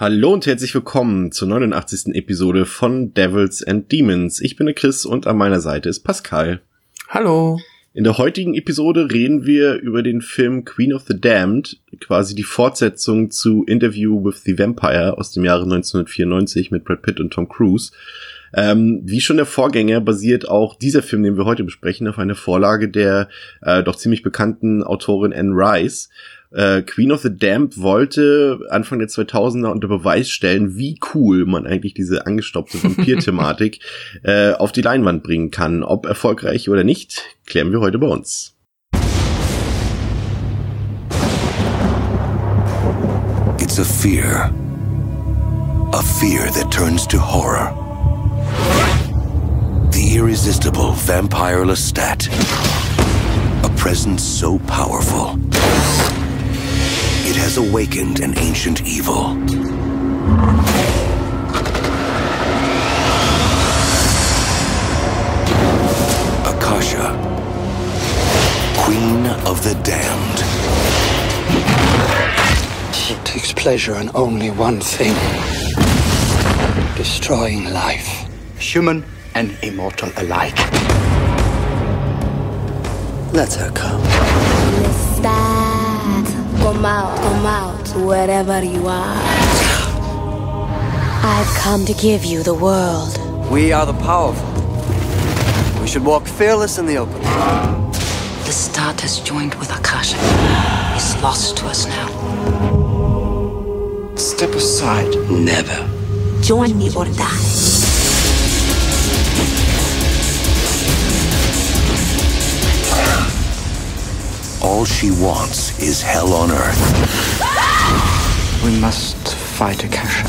Hallo und herzlich willkommen zur 89. Episode von Devils and Demons. Ich bin der Chris und an meiner Seite ist Pascal. Hallo. In der heutigen Episode reden wir über den Film Queen of the Damned, quasi die Fortsetzung zu Interview with the Vampire aus dem Jahre 1994 mit Brad Pitt und Tom Cruise. Ähm, wie schon der Vorgänger basiert auch dieser Film, den wir heute besprechen, auf einer Vorlage der äh, doch ziemlich bekannten Autorin Anne Rice. Äh, Queen of the Damned wollte Anfang der 2000er unter Beweis stellen, wie cool man eigentlich diese angestopfte Vampir-Thematik äh, auf die Leinwand bringen kann. Ob erfolgreich oder nicht, klären wir heute bei uns. It's a fear. A fear that turns to horror. The irresistible vampire Lestat. A presence so powerful. It has awakened an ancient evil. Akasha, Queen of the Damned. She takes pleasure in only one thing destroying life, human and immortal alike. Let her come. Wherever you are. I've come to give you the world. We are the powerful. We should walk fearless in the open. Lestat has joined with Akasha. He's lost to us now. Step aside. Never. Join me or die. All she wants is hell on earth. We must fight Akasha.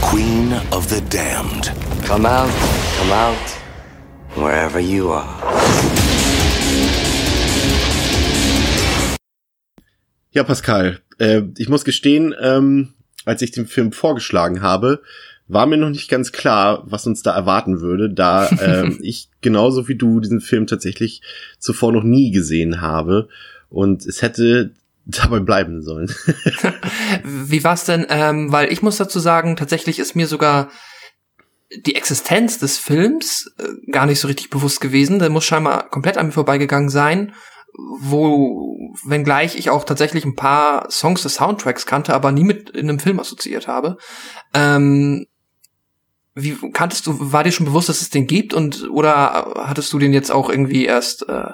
Queen of the Damned. Come out, come out, wherever you are. Ja, Pascal, äh, ich muss gestehen, ähm, als ich den Film vorgeschlagen habe, war mir noch nicht ganz klar, was uns da erwarten würde, da ähm, ich genauso wie du diesen Film tatsächlich zuvor noch nie gesehen habe. Und es hätte dabei bleiben sollen. Wie war's denn? Ähm, weil ich muss dazu sagen, tatsächlich ist mir sogar die Existenz des Films äh, gar nicht so richtig bewusst gewesen. Der muss scheinbar komplett an mir vorbeigegangen sein. Wo, wenngleich ich auch tatsächlich ein paar Songs des Soundtracks kannte, aber nie mit in einem Film assoziiert habe. Ähm, wie kanntest du, war dir schon bewusst, dass es den gibt und oder hattest du den jetzt auch irgendwie erst äh,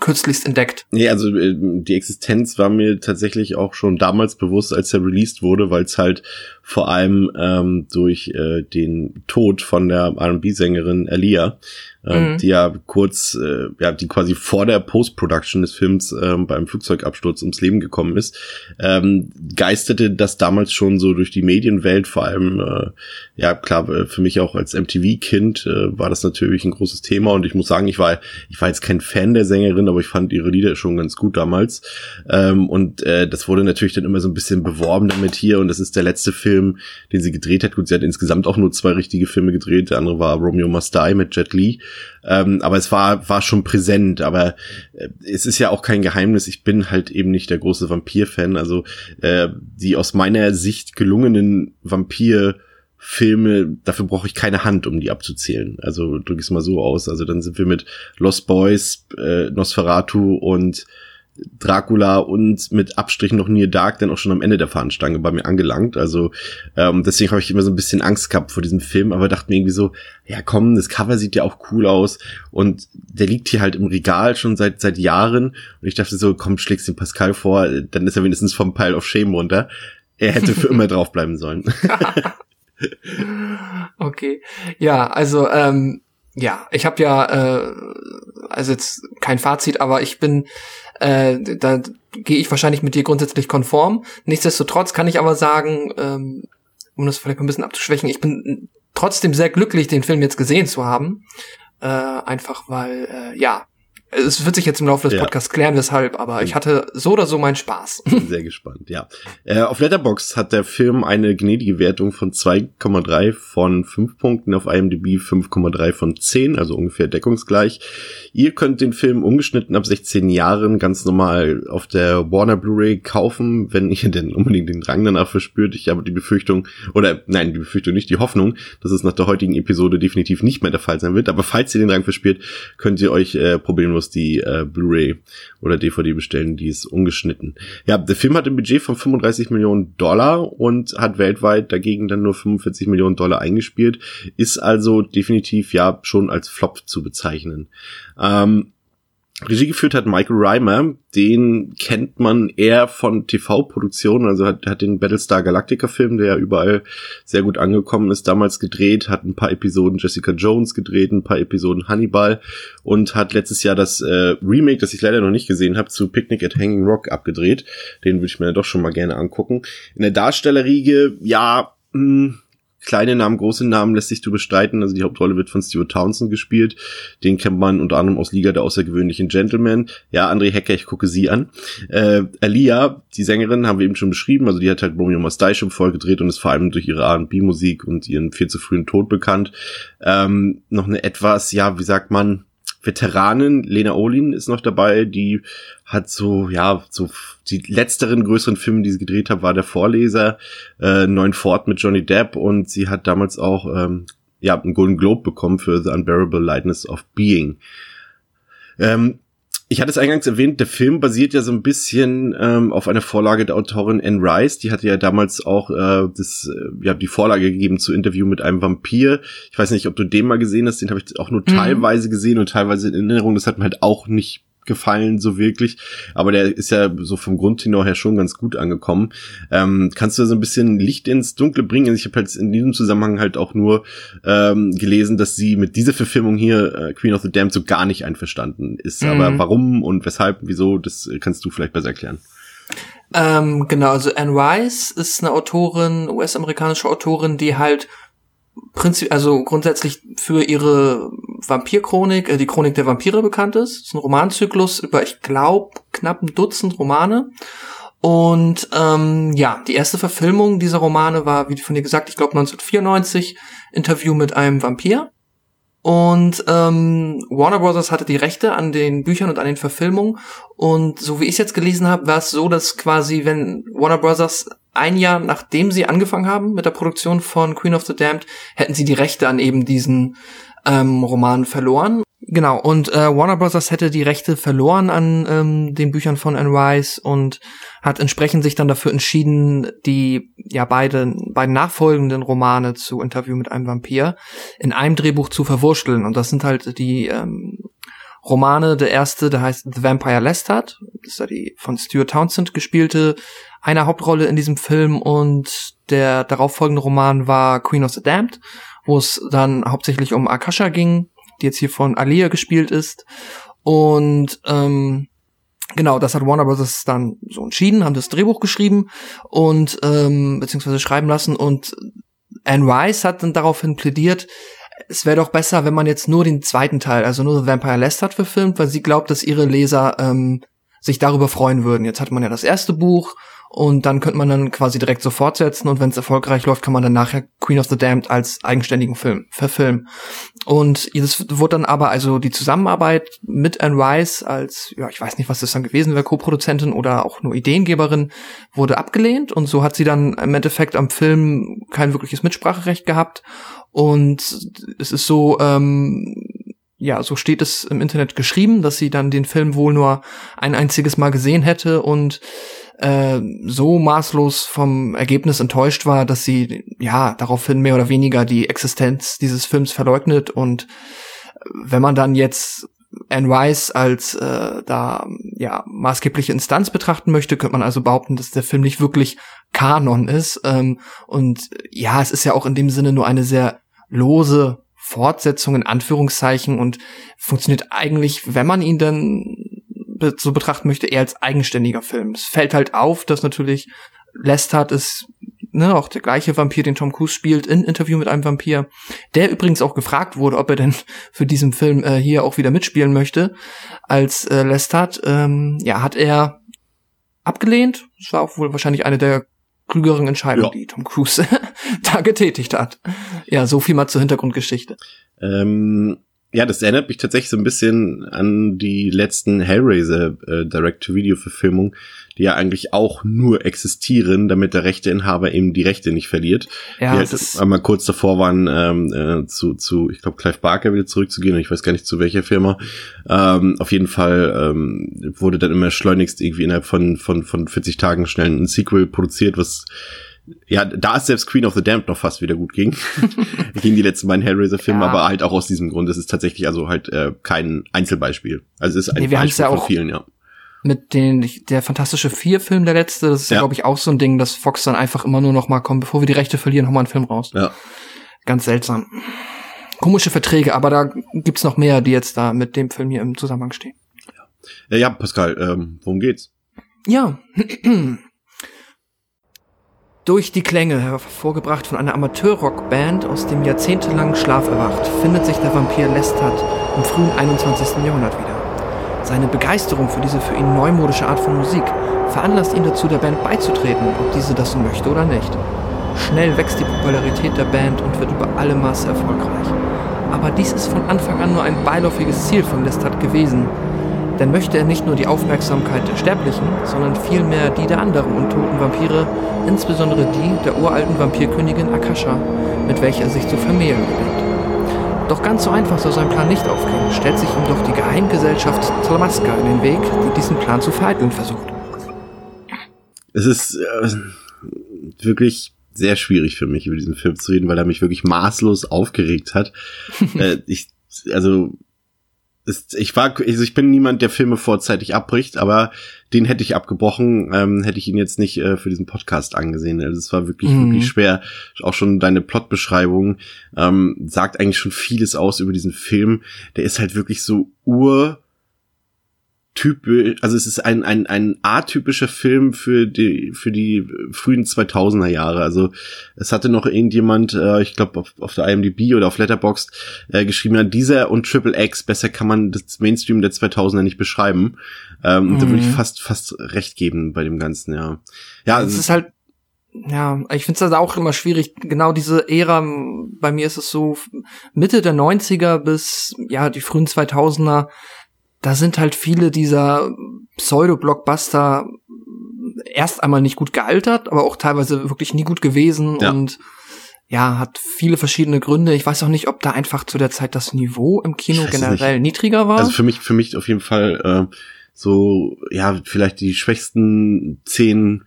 kürzlichst entdeckt? Nee, also äh, die Existenz war mir tatsächlich auch schon damals bewusst, als er released wurde, weil es halt vor allem ähm, durch äh, den Tod von der R&B-Sängerin Alia, Mhm. die ja kurz, äh, ja, die quasi vor der Post-Production des Films ähm, beim Flugzeugabsturz ums Leben gekommen ist, ähm, geisterte das damals schon so durch die Medienwelt, vor allem, äh, ja klar, äh, für mich auch als MTV-Kind äh, war das natürlich ein großes Thema und ich muss sagen, ich war, ich war jetzt kein Fan der Sängerin, aber ich fand ihre Lieder schon ganz gut damals ähm, und äh, das wurde natürlich dann immer so ein bisschen beworben damit hier und das ist der letzte Film, den sie gedreht hat. Gut, sie hat insgesamt auch nur zwei richtige Filme gedreht. Der andere war Romeo Must Die mit Jet Li. Ähm, aber es war, war schon präsent. Aber äh, es ist ja auch kein Geheimnis. Ich bin halt eben nicht der große Vampir-Fan. Also äh, die aus meiner Sicht gelungenen Vampir- Filme, dafür brauche ich keine Hand, um die abzuzählen. Also drücke es mal so aus. Also dann sind wir mit Lost Boys, äh, Nosferatu und Dracula und mit Abstrichen noch Near Dark dann auch schon am Ende der Fahnenstange bei mir angelangt. Also ähm, deswegen habe ich immer so ein bisschen Angst gehabt vor diesem Film, aber dachte mir irgendwie so, ja komm, das Cover sieht ja auch cool aus und der liegt hier halt im Regal schon seit seit Jahren und ich dachte so, komm, schlägst den Pascal vor, dann ist er wenigstens vom Pile of Shame runter. Er hätte für immer draufbleiben sollen. Okay. Ja, also ähm, ja, ich habe ja äh, also jetzt kein Fazit, aber ich bin äh, da gehe ich wahrscheinlich mit dir grundsätzlich konform. Nichtsdestotrotz kann ich aber sagen, ähm, um das vielleicht ein bisschen abzuschwächen, ich bin trotzdem sehr glücklich, den Film jetzt gesehen zu haben. Äh, einfach weil, äh, ja, es wird sich jetzt im Laufe des Podcasts klären, weshalb, aber ich hatte so oder so meinen Spaß. Sehr gespannt, ja. Äh, auf Letterbox hat der Film eine gnädige Wertung von 2,3 von 5 Punkten, auf IMDb 5,3 von 10, also ungefähr deckungsgleich. Ihr könnt den Film ungeschnitten ab 16 Jahren ganz normal auf der Warner Blu-ray kaufen, wenn ihr denn unbedingt den Drang danach verspürt. Ich habe die Befürchtung, oder nein, die Befürchtung nicht, die Hoffnung, dass es nach der heutigen Episode definitiv nicht mehr der Fall sein wird. Aber falls ihr den Drang verspürt, könnt ihr euch äh, problemlos kostenlos die äh, Blu-ray oder DVD bestellen, die ist ungeschnitten. Ja, der Film hat ein Budget von 35 Millionen Dollar und hat weltweit dagegen dann nur 45 Millionen Dollar eingespielt, ist also definitiv ja schon als Flop zu bezeichnen. Ähm, Regie geführt hat Michael Reimer, den kennt man eher von TV-Produktionen, also hat, hat den Battlestar Galactica-Film, der ja überall sehr gut angekommen ist, damals gedreht, hat ein paar Episoden Jessica Jones gedreht, ein paar Episoden Hannibal und hat letztes Jahr das äh, Remake, das ich leider noch nicht gesehen habe, zu Picnic at Hanging Rock abgedreht. Den würde ich mir doch schon mal gerne angucken. In der Darstellerriege, ja, mh, hm, kleine Namen, große Namen lässt sich du bestreiten. Also die Hauptrolle wird von Stuart Townsend gespielt. Den kennt man unter anderem aus Liga der außergewöhnlichen Gentlemen. Ja, André Hecker, ich gucke sie an. Äh, Alia, die Sängerin, haben wir eben schon beschrieben. Also die hat halt Romeo Must Die schon voll gedreht und ist vor allem durch ihre R&B-Musik und ihren viel zu frühen Tod bekannt. Ähm, noch eine etwas, ja, wie sagt man, Veteranin, Lena Olin ist noch dabei, die hat so, ja, so die letzteren größeren Filme, die sie gedreht hat, war der Vorleser, äh, Neun Ford mit Johnny Depp und sie hat damals auch, ähm, ja, einen Golden Globe bekommen für The Unbearable Lightness of Being. Ähm, ich hatte es eingangs erwähnt, der Film basiert ja so ein bisschen ähm, auf einer Vorlage der Autorin Anne Rice. Die hatte ja damals auch äh, das, äh, ja, die Vorlage gegeben zu Interview mit einem Vampir. Ich weiß nicht, ob du den mal gesehen hast. Den habe ich auch nur mhm. teilweise gesehen und teilweise in Erinnerung. Das hat mir halt auch nicht gefallen, so wirklich. Aber der ist ja so vom Grundtenor her schon ganz gut angekommen. Ähm, kannst du so ein bisschen Licht ins Dunkle bringen? Ich habe halt in diesem Zusammenhang halt auch nur ähm, gelesen, dass sie mit dieser Verfilmung hier, äh, Queen of the Damned, so gar nicht einverstanden ist. Mhm. Aber warum und weshalb, wieso, das kannst du vielleicht besser erklären. Ähm, genau, also Anne Rice ist eine Autorin, US-amerikanische Autorin, die halt prinzip, also grundsätzlich für ihre Vampirchronik, äh, die Chronik der Vampire bekannt ist. Das ist ein Romanzyklus über, ich glaube, knapp ein Dutzend Romane. Und ähm, ja, die erste Verfilmung dieser Romane war, wie von dir gesagt, ich glaube 1994, Interview mit einem Vampir. Und ähm, Warner Brothers hatte die Rechte an den Büchern und an den Verfilmungen. Und so wie ich jetzt gelesen habe, war es so, dass quasi, wenn Warner Brothers ein Jahr nachdem sie angefangen haben mit der Produktion von Queen of the Damned, hätten sie die Rechte an eben diesen ähm, Roman verloren. Genau, und äh, Warner Bros. hätte die Rechte verloren an ähm, den Büchern von Anne Rice und hat entsprechend sich dann dafür entschieden, die ja beide beiden nachfolgenden Romane zu Interview mit einem Vampir in einem Drehbuch zu verwurschteln. Und das sind halt die ähm, Romane. Der erste, der heißt The Vampire Lestat, das ist ja die von Stuart Townsend gespielte eine Hauptrolle in diesem Film und der darauffolgende Roman war Queen of the Damned, wo es dann hauptsächlich um Akasha ging, die jetzt hier von Alia gespielt ist. Und ähm, genau, das hat Warner Bros. dann so entschieden, haben das Drehbuch geschrieben und ähm, beziehungsweise schreiben lassen und Anne Rice hat dann daraufhin plädiert, es wäre doch besser, wenn man jetzt nur den zweiten Teil, also nur The Vampire Lestat verfilmt, weil sie glaubt, dass ihre Leser ähm, sich darüber freuen würden. Jetzt hat man ja das erste Buch und dann könnte man dann quasi direkt so fortsetzen und wenn es erfolgreich läuft, kann man dann nachher Queen of the Damned als eigenständigen Film verfilmen. Und das wurde dann aber, also die Zusammenarbeit mit Anne Rice als, ja, ich weiß nicht, was das dann gewesen wäre, Co-Produzentin oder auch nur Ideengeberin, wurde abgelehnt. Und so hat sie dann im Endeffekt am Film kein wirkliches Mitspracherecht gehabt. Und es ist so, ähm, ja, so steht es im Internet geschrieben, dass sie dann den Film wohl nur ein einziges Mal gesehen hätte. Und äh, so maßlos vom Ergebnis enttäuscht war, dass sie ja daraufhin mehr oder weniger die Existenz dieses Films verleugnet und wenn man dann jetzt Anne Rice als äh, da ja maßgebliche Instanz betrachten möchte, könnte man also behaupten, dass der Film nicht wirklich Kanon ist. Ähm, und ja, es ist ja auch in dem Sinne nur eine sehr lose Fortsetzung in Anführungszeichen und funktioniert eigentlich, wenn man ihn dann so betrachten möchte, eher als eigenständiger Film. Es fällt halt auf, dass natürlich Lestat ist ne, auch der gleiche Vampir, den Tom Cruise spielt, in Interview mit einem Vampir, der übrigens auch gefragt wurde, ob er denn für diesen Film äh, hier auch wieder mitspielen möchte, als äh, Lestat, ähm, ja, hat er abgelehnt. Das war auch wohl wahrscheinlich eine der klügeren Entscheidungen, ja. die Tom Cruise da getätigt hat. Ja, so viel mal zur Hintergrundgeschichte. Ähm, ja, das erinnert mich tatsächlich so ein bisschen an die letzten Hellraiser äh, Direct-to-Video-Verfilmung, die ja eigentlich auch nur existieren, damit der Rechteinhaber eben die Rechte nicht verliert. Ja, die halt einmal kurz davor waren, ähm, äh, zu, zu, ich glaube, Clive Barker wieder zurückzugehen, ich weiß gar nicht zu welcher Firma. Ähm, auf jeden Fall ähm, wurde dann immer schleunigst irgendwie innerhalb von, von, von 40 Tagen schnell ein Sequel produziert, was ja, da ist selbst Queen of the Damned noch fast wieder gut ging. gegen die letzten beiden Hellraiser-Filme, ja. aber halt auch aus diesem Grund. Es ist tatsächlich also halt äh, kein Einzelbeispiel. Also es ist ein nee, Beispiel ja von vielen, ja. Mit den, der Fantastische Vier-Film, der letzte, das ist ja, ja glaube ich, auch so ein Ding, dass Fox dann einfach immer nur noch mal kommt, bevor wir die Rechte verlieren, noch mal einen Film raus. Ja. Ganz seltsam. Komische Verträge, aber da gibt's noch mehr, die jetzt da mit dem Film hier im Zusammenhang stehen. Ja, ja Pascal, ähm, worum geht's? Ja, Durch die Klänge, hervorgebracht von einer Amateurrockband aus dem jahrzehntelangen Schlaf erwacht, findet sich der Vampir Lestat im frühen 21. Jahrhundert wieder. Seine Begeisterung für diese für ihn neumodische Art von Musik veranlasst ihn dazu, der Band beizutreten, ob diese das möchte oder nicht. Schnell wächst die Popularität der Band und wird über alle Maße erfolgreich. Aber dies ist von Anfang an nur ein beiläufiges Ziel von Lestat gewesen, denn möchte er nicht nur die Aufmerksamkeit der Sterblichen, sondern vielmehr die der anderen untoten Vampire, insbesondere die der uralten Vampirkönigin Akasha, mit welcher er sich zu vermählen gedenkt. Doch ganz so einfach soll sein Plan nicht aufgehen, stellt sich ihm doch die Geheimgesellschaft Tlamaska in den Weg, die diesen Plan zu vereiteln versucht. Es ist äh, wirklich sehr schwierig für mich, über diesen Film zu reden, weil er mich wirklich maßlos aufgeregt hat. äh, ich, also ist, ich war, also ich bin niemand, der Filme vorzeitig abbricht, aber den hätte ich abgebrochen, ähm, hätte ich ihn jetzt nicht äh, für diesen Podcast angesehen. Also es war wirklich, mhm. wirklich schwer. Auch schon deine Plotbeschreibung ähm, sagt eigentlich schon vieles aus über diesen Film. Der ist halt wirklich so ur typisch, also es ist ein, ein, ein atypischer Film für die, für die frühen 2000er Jahre. Also es hatte noch irgendjemand, äh, ich glaube auf, auf der IMDb oder auf Letterboxd äh, geschrieben, ja, dieser und Triple X, besser kann man das Mainstream der 2000er nicht beschreiben. Ähm, mhm. Da würde ich fast, fast recht geben bei dem Ganzen, ja. Ja, es ist halt ja, ich finde es also auch immer schwierig. Genau diese Ära, bei mir ist es so Mitte der 90er bis ja die frühen 2000er da sind halt viele dieser Pseudo-Blockbuster erst einmal nicht gut gealtert, aber auch teilweise wirklich nie gut gewesen ja. und ja, hat viele verschiedene Gründe. Ich weiß auch nicht, ob da einfach zu der Zeit das Niveau im Kino generell niedriger war. Also für mich, für mich auf jeden Fall äh, so, ja, vielleicht die schwächsten zehn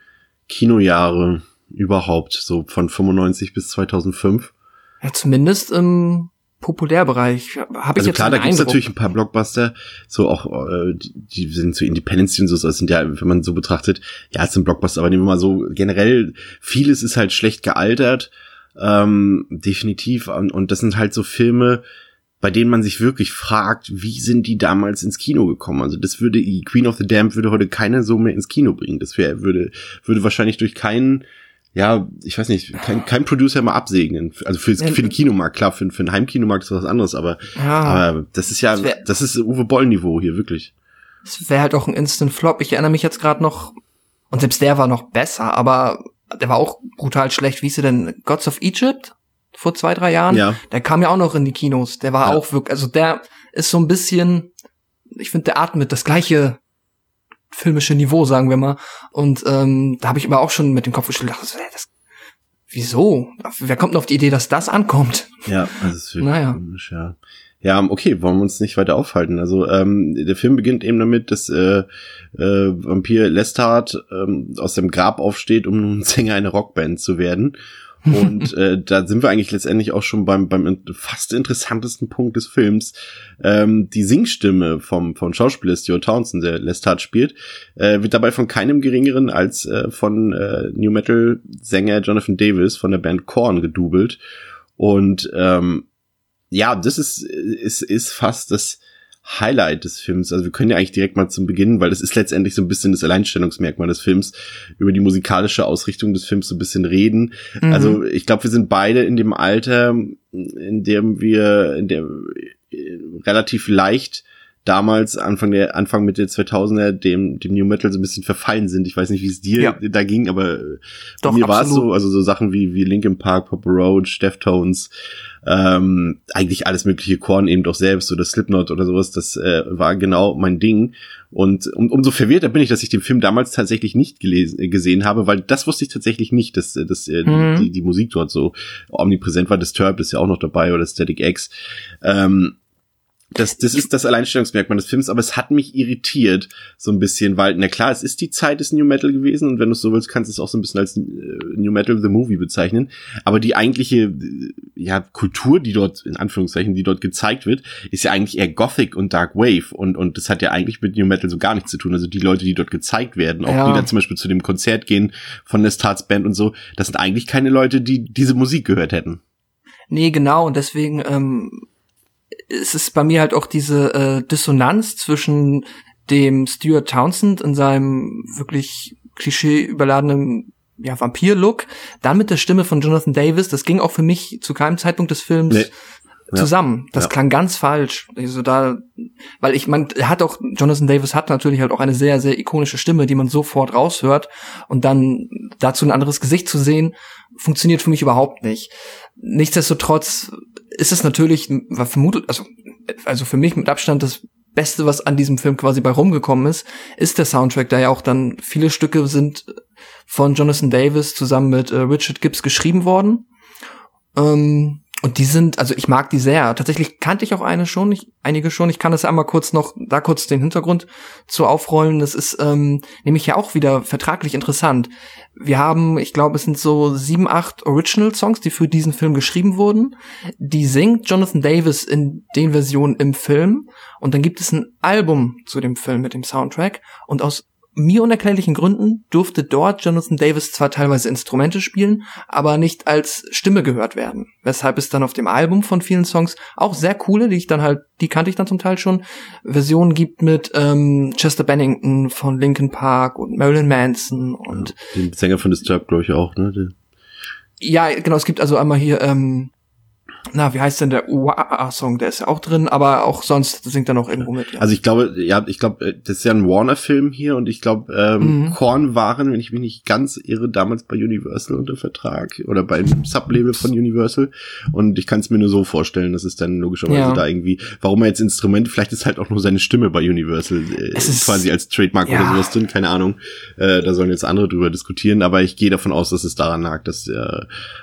Kinojahre überhaupt, so von 95 bis 2005. Ja, zumindest im Populärbereich. Habe ich also jetzt klar, da gibt es natürlich ein paar Blockbuster, so auch äh, die, die sind so Independence und so, das sind ja, wenn man so betrachtet, ja, es sind Blockbuster, aber nehmen wir mal so generell, vieles ist halt schlecht gealtert, ähm, definitiv und, und das sind halt so Filme, bei denen man sich wirklich fragt, wie sind die damals ins Kino gekommen? Also das würde Queen of the Damned würde heute keiner so mehr ins Kino bringen. Das wäre würde würde wahrscheinlich durch keinen ja, ich weiß nicht, kein, kein Producer mal absegnen. Also für, für den Kinomarkt, klar, für, für den Heimkinomarkt ist was anderes, aber, ja, aber das ist ja, das, wär, das ist Uwe Boll-Niveau hier, wirklich. Das wäre halt auch ein Instant Flop. Ich erinnere mich jetzt gerade noch, und selbst der war noch besser, aber der war auch brutal schlecht. Wie ist er denn? Gods of Egypt? Vor zwei, drei Jahren? Ja. Der kam ja auch noch in die Kinos. Der war ja. auch wirklich, also der ist so ein bisschen, ich finde, der atmet das gleiche filmische Niveau, sagen wir mal. Und ähm, da habe ich aber auch schon mit dem Kopf geschüttelt, das, das, wieso? Wer kommt denn auf die Idee, dass das ankommt? Ja, das ist wirklich naja. komisch, ja. Ja, okay, wollen wir uns nicht weiter aufhalten. Also ähm, der Film beginnt eben damit, dass äh, äh, Vampir Lestat ähm, aus dem Grab aufsteht, um nun Sänger einer Rockband zu werden. Und äh, da sind wir eigentlich letztendlich auch schon beim, beim fast interessantesten Punkt des Films. Ähm, die Singstimme vom, von Schauspieler Stuart Townsend, der Lestat spielt, äh, wird dabei von keinem geringeren als äh, von äh, New Metal Sänger Jonathan Davis von der Band Korn gedoubelt. Und ähm, ja, das ist, ist, ist fast das Highlight des Films. Also wir können ja eigentlich direkt mal zum Beginn, weil das ist letztendlich so ein bisschen das Alleinstellungsmerkmal des Films, über die musikalische Ausrichtung des Films so ein bisschen reden. Mhm. Also ich glaube, wir sind beide in dem Alter, in dem wir, in der relativ leicht damals Anfang der Anfang Mitte 2000er dem dem New Metal so ein bisschen verfallen sind. Ich weiß nicht, wie es dir ja. da ging, aber Doch, mir war es so, also so Sachen wie wie Linkin Park, Papa Roach, Deftones, ähm, eigentlich alles mögliche Korn eben doch selbst oder Slipknot oder sowas, das äh, war genau mein Ding. Und um, umso verwirrter bin ich, dass ich den Film damals tatsächlich nicht gelesen, äh, gesehen habe, weil das wusste ich tatsächlich nicht, dass, dass äh, mhm. die, die Musik dort so omnipräsent war. Disturbed ist ja auch noch dabei oder Static X. Ähm, das, das ist das Alleinstellungsmerkmal des Films, aber es hat mich irritiert so ein bisschen, weil, na klar, es ist die Zeit des New Metal gewesen und wenn du es so willst, kannst du es auch so ein bisschen als äh, New Metal the Movie bezeichnen. Aber die eigentliche, äh, ja, Kultur, die dort, in Anführungszeichen, die dort gezeigt wird, ist ja eigentlich eher Gothic und Dark Wave und, und das hat ja eigentlich mit New Metal so gar nichts zu tun. Also die Leute, die dort gezeigt werden, auch ja. die dann zum Beispiel zu dem Konzert gehen von Lestats Band und so, das sind eigentlich keine Leute, die diese Musik gehört hätten. Nee, genau, und deswegen, ähm es ist bei mir halt auch diese äh, Dissonanz zwischen dem Stuart Townsend in seinem wirklich klischee überladenen ja, Vampir-Look, dann mit der Stimme von Jonathan Davis, das ging auch für mich zu keinem Zeitpunkt des Films nee. zusammen. Das ja. klang ganz falsch. Also da, weil ich man er hat auch Jonathan Davis hat natürlich halt auch eine sehr sehr ikonische Stimme, die man sofort raushört und dann dazu ein anderes Gesicht zu sehen, funktioniert für mich überhaupt nicht. Nichtsdestotrotz ist es natürlich, vermutet, also, also für mich mit Abstand das Beste, was an diesem Film quasi bei rumgekommen ist, ist der Soundtrack, da ja auch dann viele Stücke sind von Jonathan Davis zusammen mit äh, Richard Gibbs geschrieben worden. Ähm, und die sind, also ich mag die sehr. Tatsächlich kannte ich auch eine schon, ich, einige schon. Ich kann das einmal kurz noch, da kurz den Hintergrund zu aufrollen. Das ist ähm, nämlich ja auch wieder vertraglich interessant. Wir haben, ich glaube, es sind so sieben, acht Original-Songs, die für diesen Film geschrieben wurden. Die singt Jonathan Davis in den Versionen im Film. Und dann gibt es ein Album zu dem Film mit dem Soundtrack. Und aus mir unerklärlichen Gründen durfte dort Jonathan Davis zwar teilweise Instrumente spielen, aber nicht als Stimme gehört werden. Weshalb es dann auf dem Album von vielen Songs auch sehr coole, die ich dann halt, die kannte ich dann zum Teil schon, Versionen gibt mit ähm, Chester Bennington von Linkin Park und Marilyn Manson und ja, den Sänger von Disturbed, glaube ich, auch, ne? Der ja, genau, es gibt also einmal hier ähm, na, wie heißt denn der Uaa-Song? Der ist ja auch drin, aber auch sonst singt er noch irgendwo mit. Ja. Also ich glaube, ja, ich glaube, äh, das ist ja ein Warner-Film hier und ich glaube, ähm, mhm. Korn waren, wenn ich mich nicht ganz irre, damals bei Universal unter Vertrag oder bei einem Sublabel von Universal und ich kann es mir nur so vorstellen, dass es dann logischerweise ja. da irgendwie, warum er jetzt Instrumente, vielleicht ist halt auch nur seine Stimme bei Universal äh, ist, quasi als Trademark ja. oder sowas drin, keine Ahnung. Äh, da sollen jetzt andere drüber diskutieren, aber ich gehe davon aus, dass es daran lag, dass äh,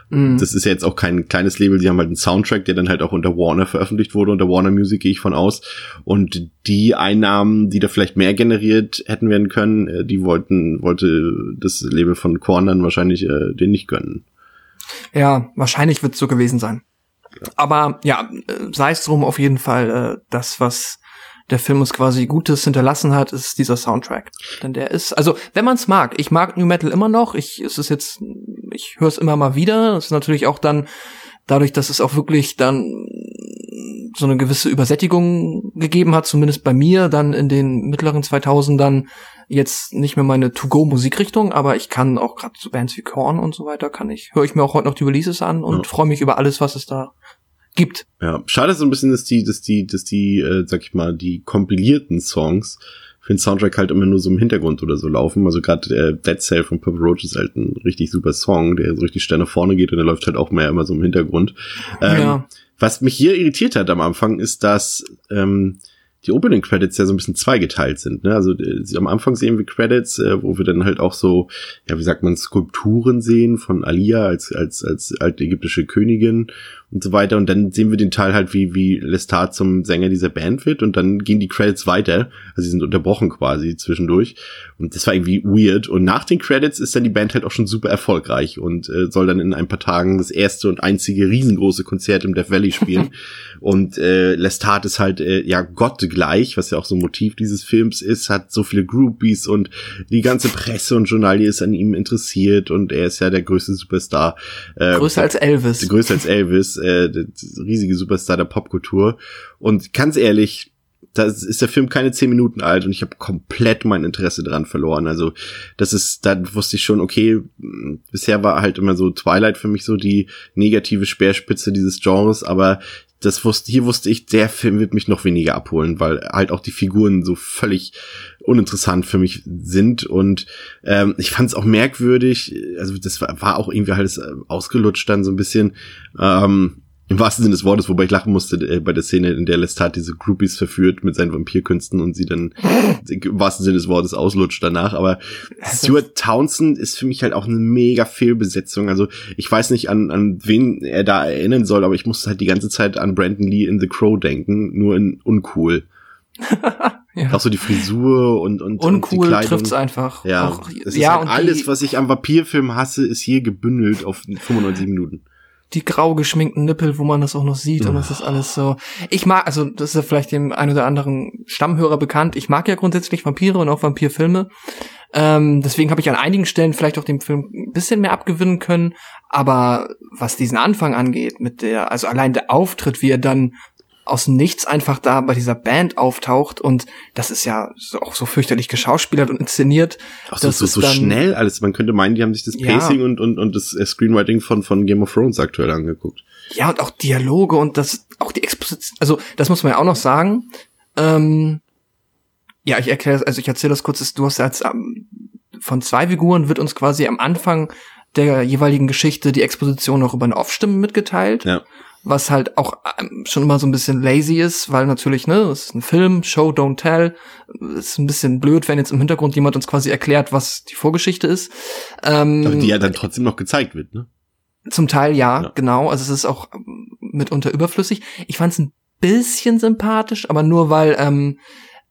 mhm. das ist ja jetzt auch kein kleines Label, die haben halt einen Soundtrack, der dann halt auch unter Warner veröffentlicht wurde, unter Warner Music gehe ich von aus. Und die Einnahmen, die da vielleicht mehr generiert hätten werden können, äh, die wollten, wollte das Label von Korn dann wahrscheinlich äh, den nicht gönnen. Ja, wahrscheinlich wird es so gewesen sein. Aber ja, äh, sei es drum auf jeden Fall, äh, das, was der Film uns quasi Gutes hinterlassen hat, ist dieser Soundtrack. Denn der ist, also wenn man es mag, ich mag New Metal immer noch, ich es ist jetzt, ich höre es immer mal wieder. Es ist natürlich auch dann dadurch, dass es auch wirklich dann so eine gewisse Übersättigung gegeben hat, zumindest bei mir, dann in den mittleren 2000ern jetzt nicht mehr meine To-Go-Musikrichtung, aber ich kann auch gerade so Bands wie Korn und so weiter, kann ich, höre ich mir auch heute noch die Releases an und ja. freue mich über alles, was es da gibt. Ja, schade so ein bisschen, dass die, dass die, dass die, äh, sag ich mal, die kompilierten Songs für den Soundtrack halt immer nur so im Hintergrund oder so laufen. Also gerade äh, Dead Cell von Purple Roach ist halt ein richtig super Song, der so richtig schnell nach vorne geht und der läuft halt auch mehr immer so im Hintergrund. Ähm, ja. Was mich hier irritiert hat am Anfang ist, dass ähm, die Opening Credits ja so ein bisschen zweigeteilt sind. Ne? Also äh, am Anfang sehen wir Credits, äh, wo wir dann halt auch so, ja, wie sagt man, Skulpturen sehen von Alia als als als alte ägyptische Königin und so weiter. Und dann sehen wir den Teil halt, wie, wie Lestat zum Sänger dieser Band wird und dann gehen die Credits weiter. Also sie sind unterbrochen quasi zwischendurch. Und das war irgendwie weird. Und nach den Credits ist dann die Band halt auch schon super erfolgreich und äh, soll dann in ein paar Tagen das erste und einzige riesengroße Konzert im Death Valley spielen. und äh, Lestat ist halt, äh, ja, Gott gleich, was ja auch so ein Motiv dieses Films ist, hat so viele Groupies und die ganze Presse und Journalie ist an ihm interessiert und er ist ja der größte Superstar. Äh, größer als Elvis. Größer als Elvis, äh, riesige Superstar der Popkultur. Und ganz ehrlich, da ist der Film keine zehn Minuten alt und ich habe komplett mein Interesse dran verloren. Also das ist, da wusste ich schon, okay, bisher war halt immer so Twilight für mich so die negative Speerspitze dieses Genres, aber das wusste, hier wusste ich, der Film wird mich noch weniger abholen, weil halt auch die Figuren so völlig uninteressant für mich sind. Und ähm, ich fand es auch merkwürdig, also das war, war auch irgendwie halt ausgelutscht dann so ein bisschen, ähm, im wahrsten Sinne des Wortes, wobei ich lachen musste äh, bei der Szene, in der Lestat diese Groupies verführt mit seinen Vampirkünsten und sie dann im wahrsten Sinne des Wortes auslutscht danach. Aber Stuart Townsend ist für mich halt auch eine mega Fehlbesetzung. Also ich weiß nicht, an, an wen er da erinnern soll, aber ich musste halt die ganze Zeit an Brandon Lee in The Crow denken, nur in uncool. ja. Auch so die Frisur und und uncool und die Kleidung. trifft's einfach. Ja, auch, das ja, halt alles, was ich am Vampirfilm hasse, ist hier gebündelt auf 95 Minuten die grau geschminkten Nippel, wo man das auch noch sieht und das ist alles so. Ich mag, also das ist ja vielleicht dem einen oder anderen Stammhörer bekannt. Ich mag ja grundsätzlich Vampire und auch Vampirfilme. Ähm, deswegen habe ich an einigen Stellen vielleicht auch dem Film ein bisschen mehr abgewinnen können. Aber was diesen Anfang angeht, mit der, also allein der Auftritt, wie er dann aus dem Nichts einfach da bei dieser Band auftaucht und das ist ja so, auch so fürchterlich geschauspielert und inszeniert. Ach so, so, so schnell alles. Man könnte meinen, die haben sich das Pacing ja. und, und, und das äh, Screenwriting von, von Game of Thrones aktuell angeguckt. Ja, und auch Dialoge und das, auch die Exposition, also das muss man ja auch noch sagen. Ähm, ja, ich erkläre, also ich erzähle das kurz, du hast ja als ähm, von zwei Figuren wird uns quasi am Anfang der jeweiligen Geschichte die Exposition noch über eine Off-Stimme mitgeteilt. Ja was halt auch ähm, schon immer so ein bisschen lazy ist, weil natürlich, ne, es ist ein Film, Show, don't tell. Ist ein bisschen blöd, wenn jetzt im Hintergrund jemand uns quasi erklärt, was die Vorgeschichte ist. Ähm, Aber die ja dann trotzdem noch gezeigt wird, ne? Zum Teil ja, ja, genau. Also es ist auch mitunter überflüssig. Ich fand es ein bisschen sympathisch, aber nur weil ähm,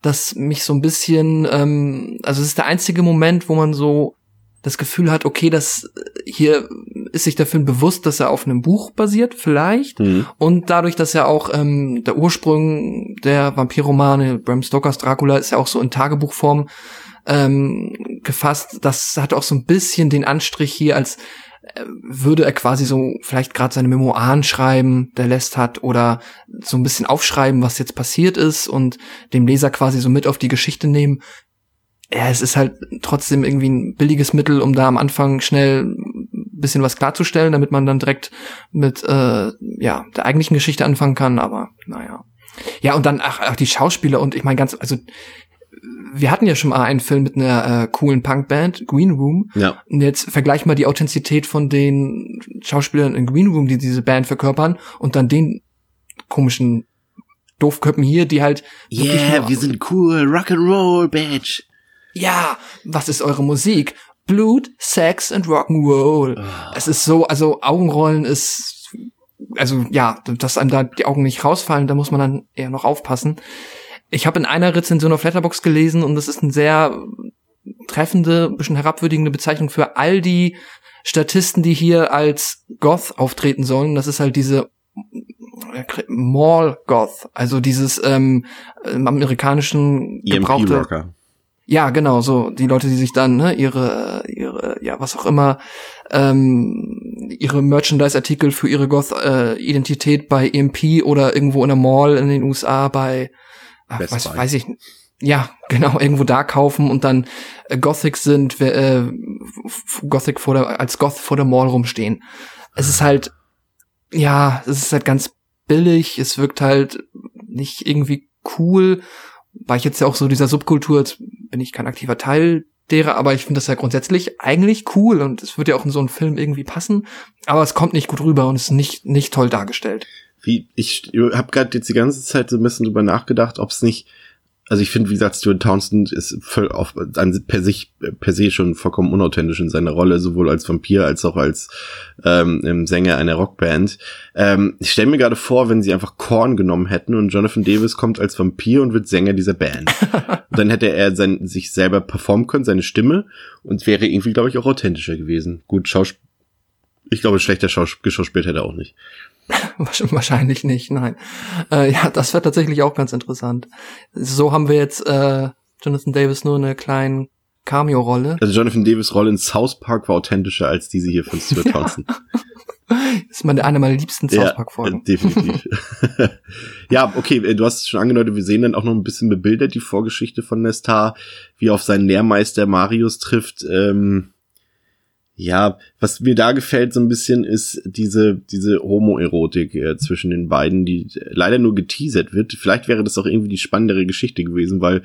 das mich so ein bisschen, ähm, also es ist der einzige Moment, wo man so das Gefühl hat, okay, das hier ist sich der Film bewusst, dass er auf einem Buch basiert, vielleicht. Mhm. Und dadurch, dass er auch ähm, der Ursprung der Vampirromane, Bram Stokers Dracula, ist ja auch so in Tagebuchform ähm, gefasst. Das hat auch so ein bisschen den Anstrich hier, als äh, würde er quasi so vielleicht gerade seine Memoiren schreiben, der lässt hat, oder so ein bisschen aufschreiben, was jetzt passiert ist und dem Leser quasi so mit auf die Geschichte nehmen ja, es ist halt trotzdem irgendwie ein billiges Mittel, um da am Anfang schnell ein bisschen was klarzustellen, damit man dann direkt mit äh, ja der eigentlichen Geschichte anfangen kann. Aber naja. Ja, und dann ach, ach die Schauspieler und ich meine ganz, also wir hatten ja schon mal einen Film mit einer äh, coolen Punkband, Green Room. Ja. Und jetzt vergleich mal die Authentizität von den Schauspielern in Green Room, die diese Band verkörpern, und dann den komischen Doofköppen hier, die halt. Yeah, wir sind cool, Rock'n'Roll, Badge ja, was ist eure Musik? Blut, Sex und Rock'n'Roll. Oh. Es ist so, also Augenrollen ist, also ja, dass einem da die Augen nicht rausfallen, da muss man dann eher noch aufpassen. Ich habe in einer Rezension auf Letterbox gelesen und das ist eine sehr treffende, bisschen herabwürdigende Bezeichnung für all die Statisten, die hier als Goth auftreten sollen. Das ist halt diese Mall Goth, also dieses ähm, amerikanischen e gebrauchte ja, genau, so die Leute, die sich dann ne, ihre ihre ja was auch immer ähm, ihre Merchandise-Artikel für ihre Goth-Identität bei EMP oder irgendwo in der Mall in den USA bei ach, weiß, weiß ich ja genau irgendwo da kaufen und dann äh, Gothic sind äh, Gothic vor der als Goth vor der Mall rumstehen. Es ist halt ja, es ist halt ganz billig, es wirkt halt nicht irgendwie cool war ich jetzt ja auch so dieser Subkultur, jetzt bin ich kein aktiver Teil derer, aber ich finde das ja grundsätzlich eigentlich cool und es würde ja auch in so einen Film irgendwie passen, aber es kommt nicht gut rüber und ist nicht nicht toll dargestellt. Wie ich habe gerade jetzt die ganze Zeit so ein bisschen drüber nachgedacht, ob es nicht also ich finde, wie gesagt, Stuart Townsend ist voll auf, an, per sich, per se schon vollkommen unauthentisch in seiner Rolle, sowohl als Vampir als auch als ähm, Sänger einer Rockband. Ähm, ich stelle mir gerade vor, wenn sie einfach Korn genommen hätten und Jonathan Davis kommt als Vampir und wird Sänger dieser Band. dann hätte er sein, sich selber performen können, seine Stimme, und wäre irgendwie, glaube ich, auch authentischer gewesen. Gut, Schauspiel Ich glaube, schlechter Schaus geschauspielt hätte er auch nicht. Wahrscheinlich nicht, nein. Äh, ja, das wäre tatsächlich auch ganz interessant. So haben wir jetzt äh, Jonathan Davis nur eine kleine Cameo-Rolle. Also Jonathan Davis Rolle in South Park war authentischer als diese hier von Stuart. Das ist meine, eine meiner liebsten South Park-Folgen. Ja, definitiv. ja, okay, äh, du hast es schon angedeutet, wir sehen dann auch noch ein bisschen bebildert die Vorgeschichte von Nestar, wie er auf seinen Lehrmeister Marius trifft. Ähm, ja, was mir da gefällt so ein bisschen ist diese diese Homoerotik äh, zwischen den beiden, die leider nur geteasert wird. Vielleicht wäre das auch irgendwie die spannendere Geschichte gewesen, weil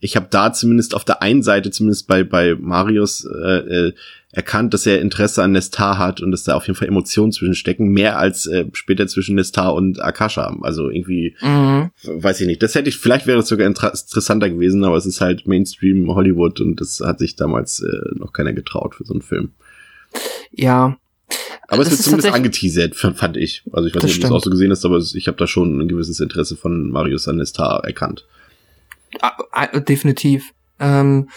ich habe da zumindest auf der einen Seite zumindest bei bei Marius äh, äh, erkannt, dass er Interesse an Nestar hat und dass da auf jeden Fall Emotionen zwischen stecken, mehr als äh, später zwischen Nestar und Akasha. Also irgendwie, mhm. weiß ich nicht. Das hätte ich, vielleicht wäre es sogar inter interessanter gewesen, aber es ist halt Mainstream Hollywood und das hat sich damals äh, noch keiner getraut für so einen Film. Ja. Aber es wird zumindest angeteasert, fand ich. Also ich weiß nicht, ob du es auch so gesehen hast, aber ich habe da schon ein gewisses Interesse von Marius Anestar erkannt. Ah, ah, definitiv. Ähm,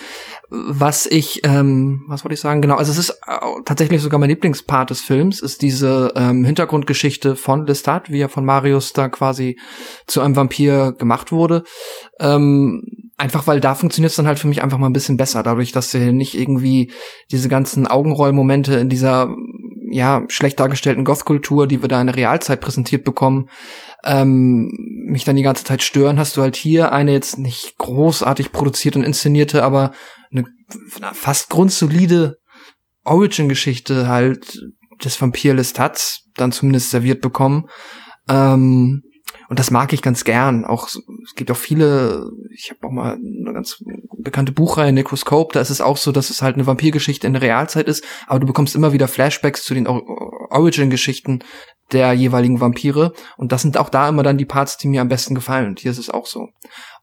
was ich, ähm, was wollte ich sagen? Genau, also es ist äh, tatsächlich sogar mein Lieblingspart des Films, ist diese ähm, Hintergrundgeschichte von Lestat, wie er von Marius da quasi zu einem Vampir gemacht wurde. Ähm, einfach weil da funktioniert es dann halt für mich einfach mal ein bisschen besser, dadurch, dass er nicht irgendwie diese ganzen Augenrollmomente in dieser ja schlecht dargestellten Goth-Kultur, die wir da in der Realzeit präsentiert bekommen, ähm, mich dann die ganze Zeit stören, hast du halt hier eine jetzt nicht großartig produzierte und inszenierte, aber eine fast grundsolide Origin-Geschichte halt des Vampir Lestats dann zumindest serviert bekommen. Ähm, und das mag ich ganz gern. Auch es gibt auch viele, ich habe auch mal eine ganz bekannte Buchreihe Necroscope, da ist es auch so, dass es halt eine Vampirgeschichte in der Realzeit ist, aber du bekommst immer wieder Flashbacks zu den Origin-Geschichten der jeweiligen Vampire. Und das sind auch da immer dann die Parts, die mir am besten gefallen. Und hier ist es auch so.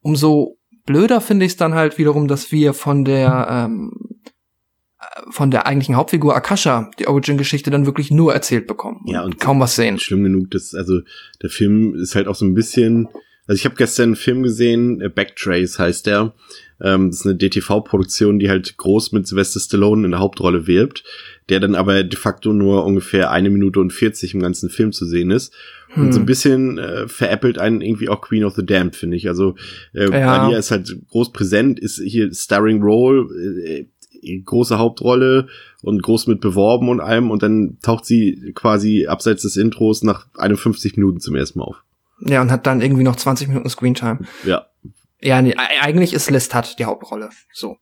Umso blöder finde ich es dann halt wiederum, dass wir von der ähm, von der eigentlichen Hauptfigur Akasha die Origin-Geschichte dann wirklich nur erzählt bekommen. Ja, und kaum was sehen. Schlimm genug, dass, also der Film ist halt auch so ein bisschen, also ich habe gestern einen Film gesehen, äh, Backtrace heißt der. Ähm, das ist eine DTV-Produktion, die halt groß mit Sylvester Stallone in der Hauptrolle wirbt, der dann aber de facto nur ungefähr eine Minute und 40 im ganzen Film zu sehen ist. Und so ein hm. bisschen äh, veräppelt einen irgendwie auch Queen of the Damned, finde ich. Also äh, ja. Alia ist halt groß präsent, ist hier Starring Role, äh, große Hauptrolle und groß mit beworben und allem und dann taucht sie quasi abseits des Intros nach 51 Minuten zum ersten Mal auf. Ja, und hat dann irgendwie noch 20 Minuten Screentime. Ja. Ja, nee, eigentlich ist Lestat die Hauptrolle. So.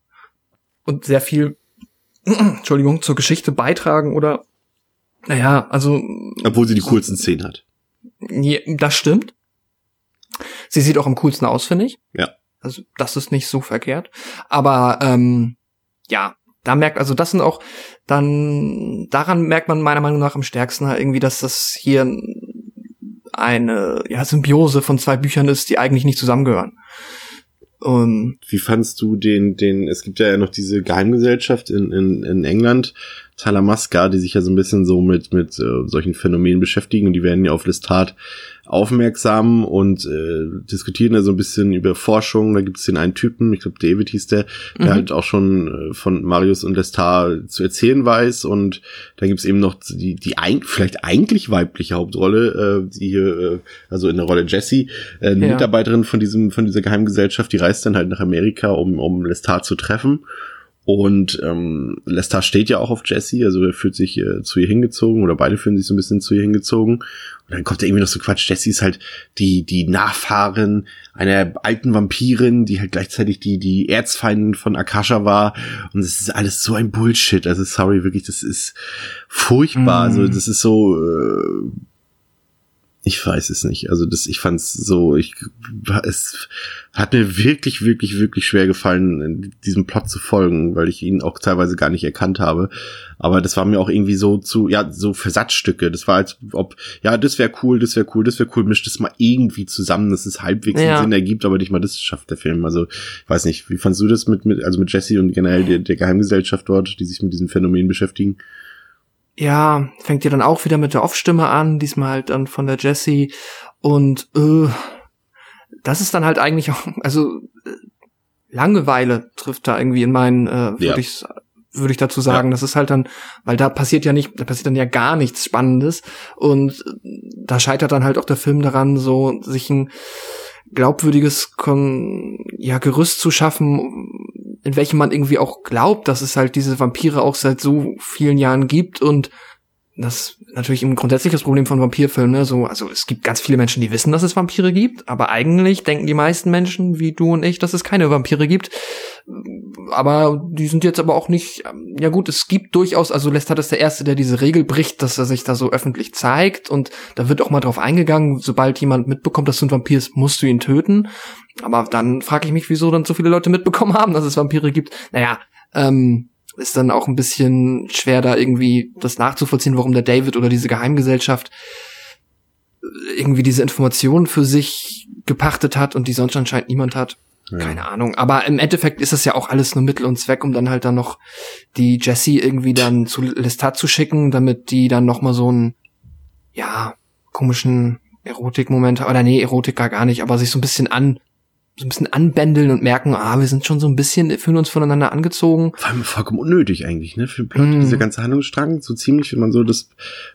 Und sehr viel, Entschuldigung, zur Geschichte beitragen oder, naja, also. Obwohl sie die coolsten Szenen hat. Ja, das stimmt. Sie sieht auch am coolsten aus, finde ich. Ja. Also, das ist nicht so verkehrt. Aber, ähm, ja, da merkt, also das sind auch dann, daran merkt man meiner Meinung nach am stärksten halt irgendwie, dass das hier eine ja, Symbiose von zwei Büchern ist, die eigentlich nicht zusammengehören. Um, Wie fandst du den, den, es gibt ja noch diese Geheimgesellschaft in, in, in England, Talamasca, die sich ja so ein bisschen so mit, mit äh, solchen Phänomenen beschäftigen und die werden ja auf Lestat aufmerksam und äh, diskutieren da so ein bisschen über Forschung. Da gibt es den einen Typen, ich glaube David hieß der, der mhm. halt auch schon äh, von Marius und Lestat zu erzählen weiß. Und da gibt es eben noch die, die ein, vielleicht eigentlich weibliche Hauptrolle, äh, die hier, äh, also in der Rolle Jessie, äh, eine ja. Mitarbeiterin von diesem, von dieser Geheimgesellschaft, die reist dann halt nach Amerika, um, um Lestat zu treffen. Und ähm, Lestat steht ja auch auf Jessie, also er fühlt sich äh, zu ihr hingezogen oder beide fühlen sich so ein bisschen zu ihr hingezogen. Und dann kommt da irgendwie noch so Quatsch. Jessie ist halt die die Nachfahrin einer alten Vampirin, die halt gleichzeitig die die Erzfeindin von Akasha war. Und es ist alles so ein Bullshit. Also sorry, wirklich, das ist furchtbar. Mm. Also das ist so äh, ich weiß es nicht. Also das, ich fand es so, ich, es hat mir wirklich, wirklich, wirklich schwer gefallen, diesem Plot zu folgen, weil ich ihn auch teilweise gar nicht erkannt habe. Aber das war mir auch irgendwie so zu, ja, so Versatzstücke. Das war als ob, ja, das wäre cool, das wäre cool, das wäre cool, mischt das mal irgendwie zusammen, dass es halbwegs ja. einen Sinn ergibt, aber nicht mal das schafft der Film. Also, ich weiß nicht, wie fandst du das mit, mit also mit Jesse und generell der, der Geheimgesellschaft dort, die sich mit diesem Phänomen beschäftigen? Ja, fängt ja dann auch wieder mit der Off-Stimme an, diesmal halt dann von der Jessie. Und äh, das ist dann halt eigentlich auch, also äh, Langeweile trifft da irgendwie in meinen, äh, würde ja. ich würde ich dazu sagen. Ja. Das ist halt dann, weil da passiert ja nicht, da passiert dann ja gar nichts Spannendes. Und da scheitert dann halt auch der Film daran, so sich ein glaubwürdiges Kon ja, Gerüst zu schaffen, in welchem man irgendwie auch glaubt, dass es halt diese Vampire auch seit so vielen Jahren gibt und das natürlich ein grundsätzliches Problem von Vampirfilmen, ne? So, also es gibt ganz viele Menschen, die wissen, dass es Vampire gibt, aber eigentlich denken die meisten Menschen, wie du und ich, dass es keine Vampire gibt. Aber die sind jetzt aber auch nicht, ja gut, es gibt durchaus, also Lestat ist der Erste, der diese Regel bricht, dass er sich da so öffentlich zeigt und da wird auch mal drauf eingegangen, sobald jemand mitbekommt, dass du ein Vampir ist, musst du ihn töten. Aber dann frage ich mich, wieso dann so viele Leute mitbekommen haben, dass es Vampire gibt. Naja, ähm, ist dann auch ein bisschen schwer, da irgendwie das nachzuvollziehen, warum der David oder diese Geheimgesellschaft irgendwie diese Informationen für sich gepachtet hat und die sonst anscheinend niemand hat. Ja. Keine Ahnung. Aber im Endeffekt ist das ja auch alles nur Mittel und Zweck, um dann halt dann noch die Jessie irgendwie dann zu Lestat zu schicken, damit die dann noch mal so einen, ja, komischen Erotikmoment, oder nee, Erotika gar nicht, aber sich so ein bisschen an so ein bisschen anbändeln und merken, ah, wir sind schon so ein bisschen, fühlen uns voneinander angezogen. Vor allem vollkommen unnötig eigentlich, ne? Für den Plot, mm. dieser ganze Handlungsstrang, so ziemlich, wenn man so das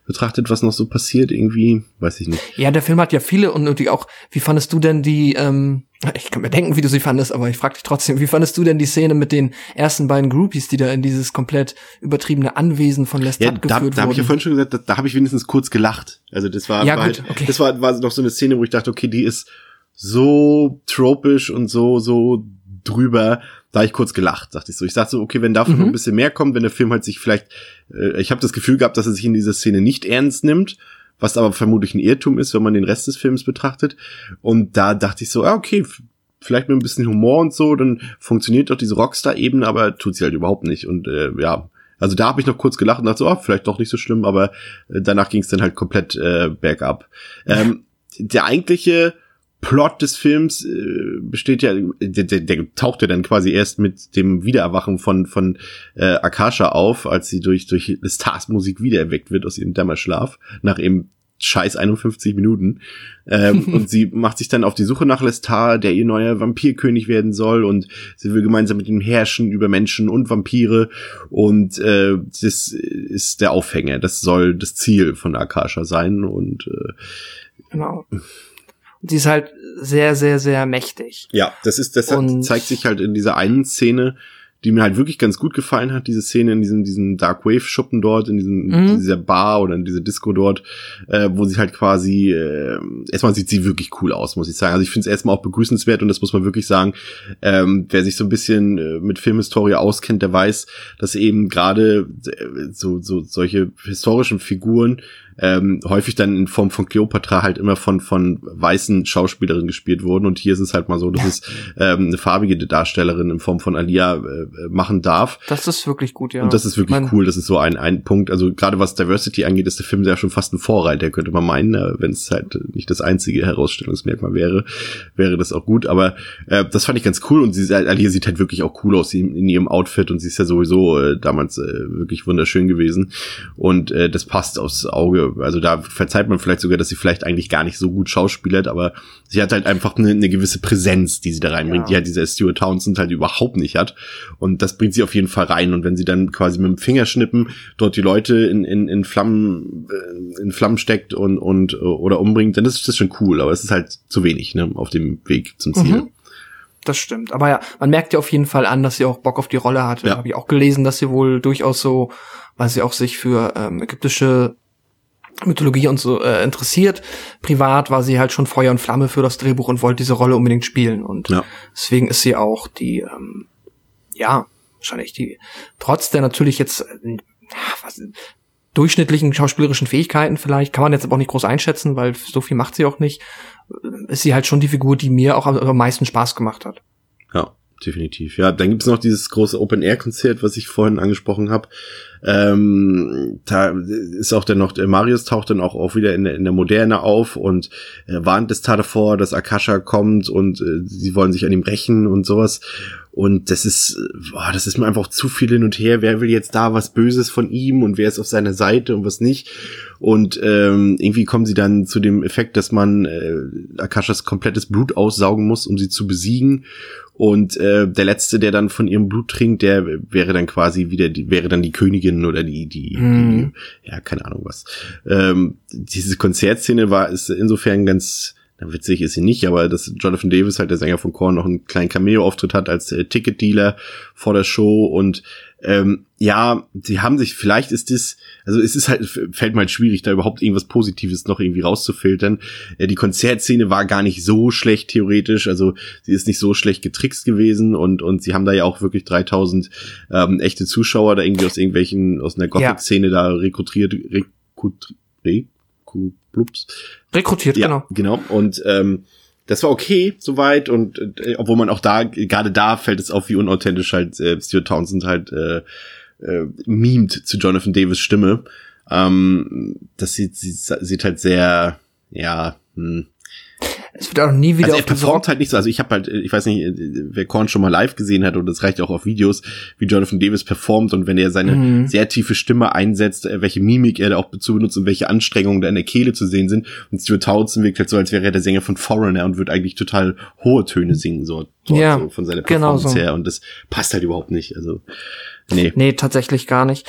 betrachtet, was noch so passiert, irgendwie, weiß ich nicht. Ja, der Film hat ja viele unnötig auch, wie fandest du denn die, ähm, ich kann mir denken, wie du sie fandest, aber ich frag dich trotzdem, wie fandest du denn die Szene mit den ersten beiden Groupies, die da in dieses komplett übertriebene Anwesen von Lestat ja, geführt da wurden? Da habe ich ja vorhin schon gesagt, da, da habe ich wenigstens kurz gelacht. Also das war, ja, war gut, halt, okay. das war, war noch so eine Szene, wo ich dachte, okay, die ist so tropisch und so, so drüber, da ich kurz gelacht, dachte ich so. Ich dachte so, okay, wenn davon mhm. noch ein bisschen mehr kommt, wenn der Film halt sich vielleicht, äh, ich habe das Gefühl gehabt, dass er sich in dieser Szene nicht ernst nimmt, was aber vermutlich ein Irrtum ist, wenn man den Rest des Films betrachtet. Und da dachte ich so, ja, okay, vielleicht mit ein bisschen Humor und so, dann funktioniert doch diese Rockstar-Ebene, aber tut sie halt überhaupt nicht. Und äh, ja, also da habe ich noch kurz gelacht und dachte so, oh, vielleicht doch nicht so schlimm, aber äh, danach ging es dann halt komplett äh, bergab. Ähm, der eigentliche Plot des Films äh, besteht ja, der, der, der taucht ja dann quasi erst mit dem Wiedererwachen von von äh, Akasha auf, als sie durch durch Stars Musik wiedererweckt wird aus ihrem Dämmerschlaf nach eben scheiß 51 Minuten. Ähm, und sie macht sich dann auf die Suche nach Lestar, der ihr neuer Vampirkönig werden soll. Und sie will gemeinsam mit ihm herrschen über Menschen und Vampire. Und äh, das ist der Aufhänger. Das soll das Ziel von Akasha sein. Und äh, genau die ist halt sehr, sehr, sehr mächtig. Ja, das ist, das hat, zeigt sich halt in dieser einen Szene, die mir halt wirklich ganz gut gefallen hat, diese Szene in diesem, diesem Dark Wave Schuppen dort, in diesem, mhm. dieser Bar oder in dieser Disco dort, äh, wo sie halt quasi, äh, erstmal sieht sie wirklich cool aus, muss ich sagen. Also ich finde es erstmal auch begrüßenswert und das muss man wirklich sagen, ähm, wer sich so ein bisschen äh, mit Filmhistorie auskennt, der weiß, dass eben gerade äh, so, so solche historischen Figuren ähm, häufig dann in Form von Cleopatra halt immer von von weißen Schauspielerinnen gespielt wurden und hier ist es halt mal so, dass ja. es ähm, eine farbige Darstellerin in Form von Alia äh, machen darf. Das ist wirklich gut, ja. Und das ist wirklich cool, das ist so ein ein Punkt, also gerade was Diversity angeht, ist der Film ja schon fast ein Vorreiter, könnte man meinen, äh, wenn es halt nicht das einzige Herausstellungsmerkmal wäre, wäre das auch gut, aber äh, das fand ich ganz cool und sie Alia sieht halt wirklich auch cool aus in, in ihrem Outfit und sie ist ja sowieso äh, damals äh, wirklich wunderschön gewesen und äh, das passt aufs Auge also da verzeiht man vielleicht sogar, dass sie vielleicht eigentlich gar nicht so gut schauspielert, aber sie hat halt einfach eine, eine gewisse Präsenz, die sie da reinbringt, ja. die halt dieser Stuart Townsend halt überhaupt nicht hat. Und das bringt sie auf jeden Fall rein. Und wenn sie dann quasi mit dem Fingerschnippen dort die Leute in, in, in Flammen, äh, in Flammen steckt und, und oder umbringt, dann ist das schon cool, aber es ist halt zu wenig, ne, auf dem Weg zum Ziel. Mhm. Das stimmt. Aber ja, man merkt ja auf jeden Fall an, dass sie auch Bock auf die Rolle hat. Ja. Habe ich auch gelesen, dass sie wohl durchaus so, weil sie auch sich für ähm, ägyptische Mythologie und so äh, interessiert. Privat war sie halt schon Feuer und Flamme für das Drehbuch und wollte diese Rolle unbedingt spielen. Und ja. deswegen ist sie auch die, ähm, ja, wahrscheinlich die, trotz der natürlich jetzt äh, was, durchschnittlichen schauspielerischen Fähigkeiten vielleicht, kann man jetzt aber auch nicht groß einschätzen, weil so viel macht sie auch nicht, äh, ist sie halt schon die Figur, die mir auch am, am meisten Spaß gemacht hat. Ja, definitiv. Ja, dann gibt's noch dieses große Open-Air-Konzert, was ich vorhin angesprochen habe. Ähm, da ist auch dann noch, Marius taucht dann auch, auch wieder in der, in der Moderne auf und äh, warnt Tat davor, dass Akasha kommt und äh, sie wollen sich an ihm rächen und sowas. Und das ist, boah, das ist mir einfach zu viel hin und her. Wer will jetzt da was Böses von ihm und wer ist auf seiner Seite und was nicht? Und ähm, irgendwie kommen sie dann zu dem Effekt, dass man äh, Akashas komplettes Blut aussaugen muss, um sie zu besiegen. Und äh, der letzte, der dann von ihrem Blut trinkt, der wäre dann quasi wieder, die, wäre dann die Königin oder die, die, Mhm. die ja, keine Ahnung was. Ähm, diese Konzertszene war ist insofern ganz na, witzig ist sie nicht, aber dass Jonathan Davis halt der Sänger von Korn noch einen kleinen Cameo-Auftritt hat als äh, Ticketdealer vor der Show und ähm, ja, sie haben sich, vielleicht ist das, also es ist halt, fällt mir halt schwierig, da überhaupt irgendwas Positives noch irgendwie rauszufiltern. Äh, die Konzertszene war gar nicht so schlecht theoretisch, also sie ist nicht so schlecht getrickst gewesen und, und sie haben da ja auch wirklich 3000 ähm, echte Zuschauer da irgendwie aus irgendwelchen, aus einer Gothic-Szene da rekrutiert, rekrut, rekrut, blups. Rekrutiert, Ja, genau. genau. Und ähm, das war okay soweit und äh, obwohl man auch da gerade da fällt es auf, wie unauthentisch halt äh, Stuart Townsend halt äh, äh, mimt zu Jonathan Davis Stimme. Ähm, das sieht, sieht sieht halt sehr ja hm. Es wird auch nie wieder also er performt halt nicht so. Also ich habe halt, ich weiß nicht, wer Korn schon mal live gesehen hat und das reicht auch auf Videos, wie Jonathan Davis performt und wenn er seine Mhm. sehr tiefe Stimme einsetzt, äh, welche Mimik er da auch dazu benutzt und welche Anstrengungen da in der Kehle zu sehen sind. Und Stuart Townsend wirkt halt so, als wäre er der Sänger von Foreigner und würde eigentlich total hohe Töne singen, so, Ja, so von seiner genau Performance so. her. Und das passt halt überhaupt nicht. Also, nee. Nee, tatsächlich gar nicht.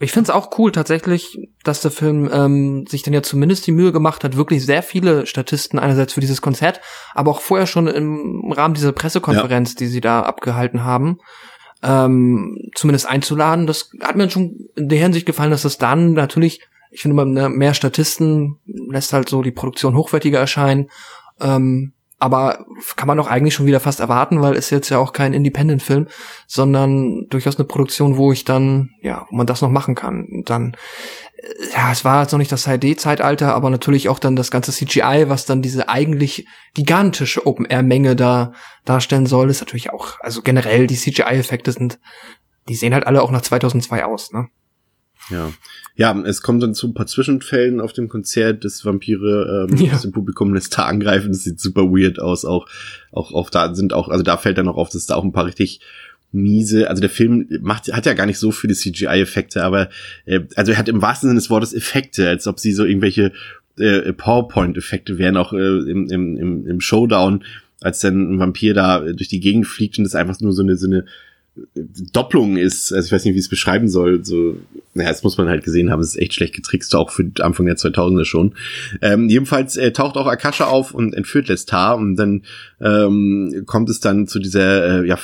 Ich find's auch cool tatsächlich, dass der Film ähm, sich dann ja zumindest die Mühe gemacht hat, wirklich sehr viele Statisten einerseits für dieses Konzert, aber auch vorher schon im Rahmen dieser Pressekonferenz, die sie da abgehalten haben, ähm, zumindest einzuladen. Das hat mir schon in der Hinsicht gefallen, dass das dann natürlich, ich finde, ne, mehr Statisten lässt halt so die Produktion hochwertiger erscheinen. Ähm, aber kann man doch eigentlich schon wieder fast erwarten, weil es jetzt ja auch kein Independent-Film, sondern durchaus eine Produktion, wo ich dann, ja, wo man das noch machen kann. Und dann, äh, ja, es war jetzt noch nicht das 3D-Zeitalter, aber natürlich auch dann das ganze CGI, was dann diese eigentlich gigantische Open-Air-Menge da darstellen soll, ist natürlich auch, also generell die CGI-Effekte sind, die sehen halt alle auch nach 2002 aus, ne? Ja. Ja, es kommt dann zu ein paar Zwischenfällen auf dem Konzert, dass Vampire ähm, Ja. aus dem Publikum lässt da angreifen. Das sieht super weird aus. Auch, auch, auch da sind auch, also da fällt dann noch auf, dass da auch ein paar richtig miese, also der Film macht, hat ja gar nicht so viele CGI-Effekte, aber äh, also er hat im wahrsten Sinne des Wortes Effekte, als ob sie so irgendwelche äh, PowerPoint-Effekte wären, auch äh, im, im, im, Showdown, als dann ein Vampir da durch die Gegend fliegt und das einfach nur so eine, so eine Doppelung ist, also ich weiß nicht, wie ich es beschreiben soll, so, naja, das muss man halt gesehen haben, es ist echt schlecht getrickst, auch für Anfang der 2000er schon. Ähm, jedenfalls äh, taucht auch Akasha auf und entführt Lestar und dann ähm, kommt es dann zu dieser, äh, ja,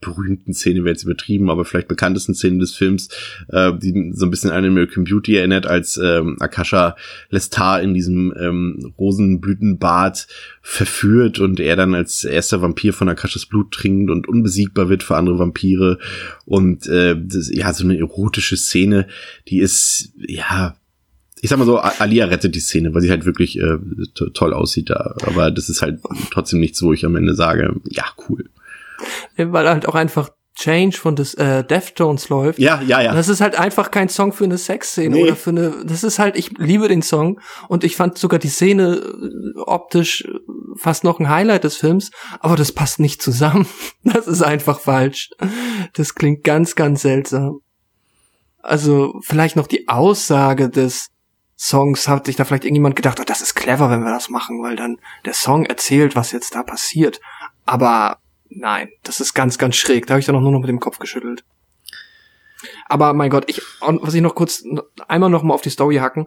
berühmten Szene, wäre jetzt übertrieben, aber vielleicht bekanntesten Szene des Films, äh, die so ein bisschen an American Beauty erinnert, als ähm, Akasha Lestar in diesem ähm, Rosenblütenbad verführt und er dann als erster Vampir von Akashas Blut trinkt und unbesiegbar wird für andere Vampire. Und äh, das, ja so eine erotische Szene, die ist ja ich sag mal so, Alia rettet die Szene, weil sie halt wirklich äh, to toll aussieht da. Aber das ist halt trotzdem nichts, wo ich am Ende sage, ja, cool. Weil halt auch einfach Change von des äh, Deftones läuft. Ja, ja, ja. Das ist halt einfach kein Song für eine Sexszene Nee. oder für eine. Das ist halt, ich liebe den Song und ich fand sogar die Szene äh, optisch äh, fast noch ein Highlight des Films, aber das passt nicht zusammen. Das ist einfach falsch. Das klingt ganz, ganz seltsam. Also vielleicht noch die Aussage des Songs hat sich da vielleicht irgendjemand gedacht, oh, das ist clever, wenn wir das machen, weil dann der Song erzählt, was jetzt da passiert. Aber nein, das ist ganz, ganz schräg. Da habe ich dann auch nur noch mit dem Kopf geschüttelt. Aber mein Gott, ich, was ich noch kurz einmal noch mal auf die Story hacken.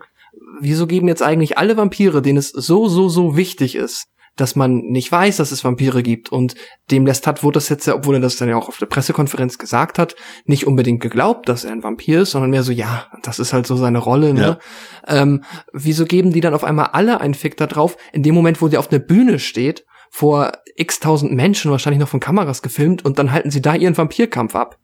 Wieso geben jetzt eigentlich alle Vampire, denen es so, so, so wichtig ist, dass man nicht weiß, dass es Vampire gibt und dem Lestat wurde das jetzt ja, obwohl er das dann ja auch auf der Pressekonferenz gesagt hat, nicht unbedingt geglaubt, dass er ein Vampir ist, sondern mehr so, ja, das ist halt so seine Rolle, ne? Ähm, wieso geben die dann auf einmal alle einen Fick da drauf, in dem Moment, wo der auf der Bühne steht, vor x tausend Menschen, wahrscheinlich noch von Kameras gefilmt, und dann halten sie da ihren Vampirkampf ab.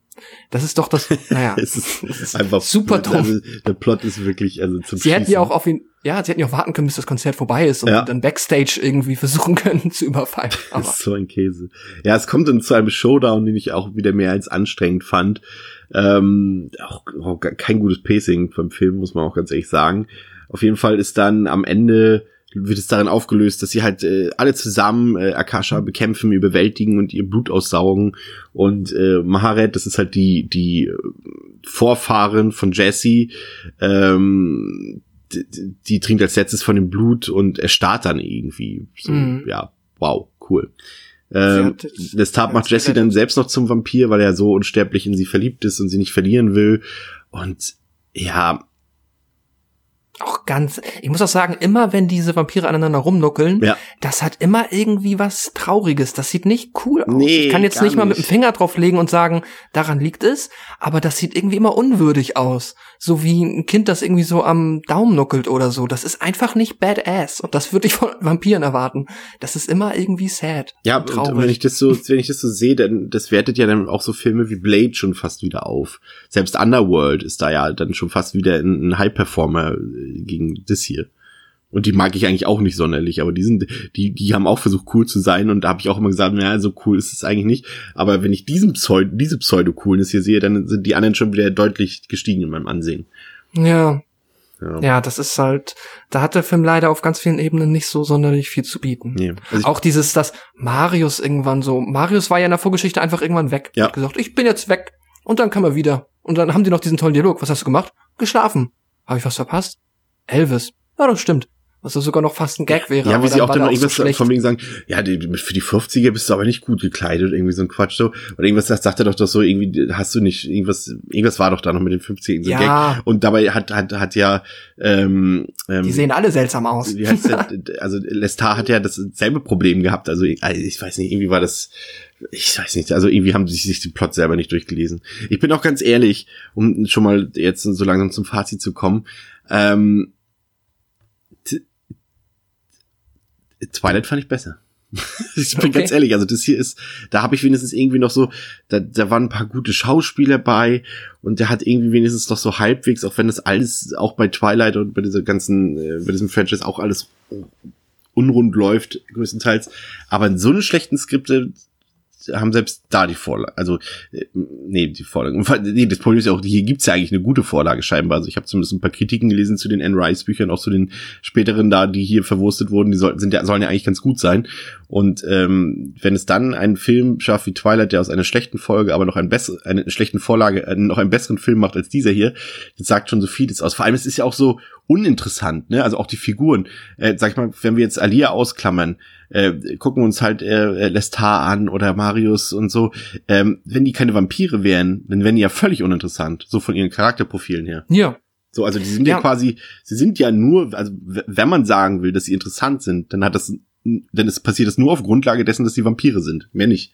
Das ist doch das, naja. es ist, es ist einfach super dumm. Also, der Plot ist wirklich also zum Sie hätten Schießen. ja auch auf ihn, ja, sie hätten ja auch warten können, bis das Konzert vorbei ist und Ja. dann Backstage irgendwie versuchen können zu überfallen. Aber ist so ein Käse. Ja, es kommt dann zu einem Showdown, den ich auch wieder mehr als anstrengend fand. Ähm, auch, auch kein gutes Pacing vom Film, muss man auch ganz ehrlich sagen. Auf jeden Fall ist dann am Ende wird es darin aufgelöst, dass sie halt äh, alle zusammen äh, Akasha bekämpfen, überwältigen und ihr Blut aussaugen. Und äh, Maharet, das ist halt die, die äh, Vorfahren von Jesse, ähm, die, die trinkt als letztes von dem Blut und erstarrt dann irgendwie. So, Mhm. Ja, wow, cool. Ähm, das- Lestat macht Jesse dann selbst noch zum Vampir, weil er so unsterblich in sie verliebt ist und sie nicht verlieren will. Und ja, Auch ganz, ich muss auch sagen, immer wenn diese Vampire aneinander rumnuckeln, Ja. das hat immer irgendwie was Trauriges. Das sieht nicht cool aus. Nee, ich kann jetzt nicht mal mit dem nicht. Finger drauflegen und sagen, daran liegt es, aber das sieht irgendwie immer unwürdig aus. So wie ein Kind, das irgendwie so am Daumen nuckelt oder so. Das ist einfach nicht badass. Und das würde ich von Vampiren erwarten. Das ist immer irgendwie sad. Ja, und und wenn ich das so, wenn ich das so sehe, dann das wertet ja dann auch so Filme wie Blade schon fast wieder auf. Selbst Underworld ist da ja dann schon fast wieder ein, ein High-Performer äh, gegen das hier. Und die mag ich eigentlich auch nicht sonderlich, aber die sind, die, die haben auch versucht cool zu sein und da habe ich auch immer gesagt, naja, so cool ist es eigentlich nicht. Aber wenn ich diesen Pseudo, diese Pseudo-Coolness hier sehe, dann sind die anderen schon wieder deutlich gestiegen in meinem Ansehen. Ja, Ja. ja, das ist halt, da hat der Film leider auf ganz vielen Ebenen nicht so sonderlich viel zu bieten. Nee. Also Auch dieses, dass Marius irgendwann so, Marius war ja in der Vorgeschichte einfach irgendwann weg. Ja. Hat gesagt, ich bin jetzt weg. Und dann kam er wieder. Und dann haben die noch diesen tollen Dialog. Was hast du gemacht? Geschlafen. Habe ich was verpasst? Elvis. Ja, das stimmt. Was ja sogar noch fast ein Gag wäre. Ja, wie sie auch dann noch irgendwas so von wegen sagen, ja, die, für die 50er bist du aber nicht gut gekleidet, irgendwie so ein Quatsch so. Oder irgendwas das sagt er doch doch so, irgendwie hast du nicht, irgendwas, irgendwas war doch da noch mit den 50ern, so ein Ja. Gag. Und dabei hat, hat, hat ja, ähm, ähm, Die sehen alle seltsam aus. der, also Lestat hat ja dasselbe Problem gehabt, also ich, ich weiß nicht, irgendwie war das, ich weiß nicht, also irgendwie haben sie sich den Plot selber nicht durchgelesen. Ich bin auch ganz ehrlich, um schon mal jetzt so langsam zum Fazit zu kommen, ähm, Twilight fand ich besser. ich bin Okay. ganz ehrlich, also das hier ist, da habe ich wenigstens irgendwie noch so, da, da waren ein paar gute Schauspieler bei und der hat irgendwie wenigstens noch so halbwegs, auch wenn das alles auch bei Twilight und bei dieser ganzen, äh, bei diesem Franchise auch alles unrund läuft, größtenteils. Aber in so einem schlechten Skripte haben selbst da die Vorlage, also äh, nee, die Vorlage. Nee, das Problem ist ja auch, hier gibt's ja eigentlich eine gute Vorlage scheinbar. Also ich habe zumindest ein paar Kritiken gelesen zu den Anne Rice Büchern, auch zu den späteren da, die hier verwurstet wurden. Die sollten ja sollen ja eigentlich ganz gut sein. Und ähm, wenn es dann einen Film schafft wie Twilight, der aus einer schlechten Folge, aber noch einen besseren, eine schlechten Vorlage, äh, noch einen besseren Film macht als dieser hier, das sagt schon so vieles aus. Vor allem es ist ja auch so uninteressant, ne? Also auch die Figuren. Äh, sag ich mal, wenn wir jetzt Alia ausklammern, äh, gucken uns halt äh, Lestat an oder Marius und so. Ähm, wenn die keine Vampire wären, dann wären die ja völlig uninteressant, so von ihren Charakterprofilen her. Ja. So, also die sind ja, Ja. quasi, sie sind ja nur, also wenn man sagen will, dass sie interessant sind, dann hat das, dann ist passiert das nur auf Grundlage dessen, dass sie Vampire sind, mehr nicht.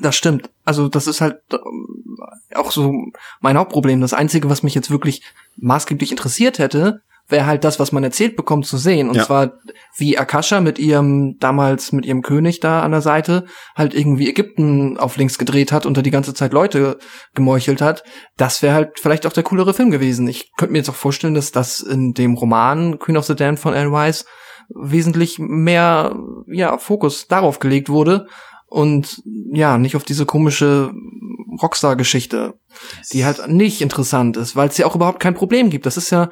Das stimmt. Also das ist halt ähm, auch so mein Hauptproblem. Das Einzige, was mich jetzt wirklich maßgeblich interessiert hätte, wäre halt das, was man erzählt bekommt, zu sehen. Und Ja. zwar, wie Akasha mit ihrem, damals mit ihrem König da an der Seite, halt irgendwie Ägypten auf links gedreht hat und da die ganze Zeit Leute gemeuchelt hat. Das wäre halt vielleicht auch der coolere Film gewesen. Ich könnte mir jetzt auch vorstellen, dass das in dem Roman Queen of the Damned von Anne Rice wesentlich mehr, ja, Fokus darauf gelegt wurde und ja, nicht auf diese komische Rockstar-Geschichte, die halt nicht interessant ist, weil es ja auch überhaupt kein Problem gibt. Das ist ja,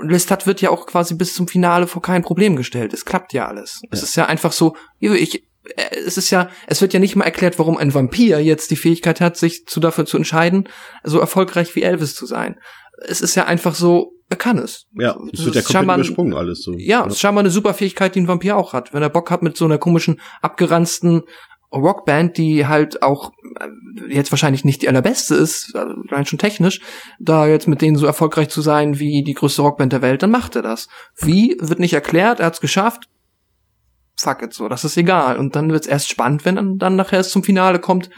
Lestat wird ja auch quasi bis zum Finale vor kein Problem gestellt. Es klappt ja alles. Es ist ja einfach so, ich, äh, es ist ja, es wird ja nicht mal erklärt, warum ein Vampir jetzt die Fähigkeit hat, sich zu dafür zu entscheiden, so erfolgreich wie Elvis zu sein. Es ist ja einfach so, er kann es. Ja, Das es wird ja komplett übersprungen alles so. Ja, es ist scheinbar eine super Fähigkeit, die ein Vampir auch hat. Wenn er Bock hat mit so einer komischen, abgeranzten Rockband, die halt auch jetzt wahrscheinlich nicht die allerbeste ist, äh, rein schon technisch, da jetzt mit denen so erfolgreich zu sein wie die größte Rockband der Welt, dann macht er das. Wie, wird nicht erklärt, er hat's geschafft. Fuck it so, das ist egal. Und dann wird's erst spannend, wenn dann nachher es zum Finale kommt.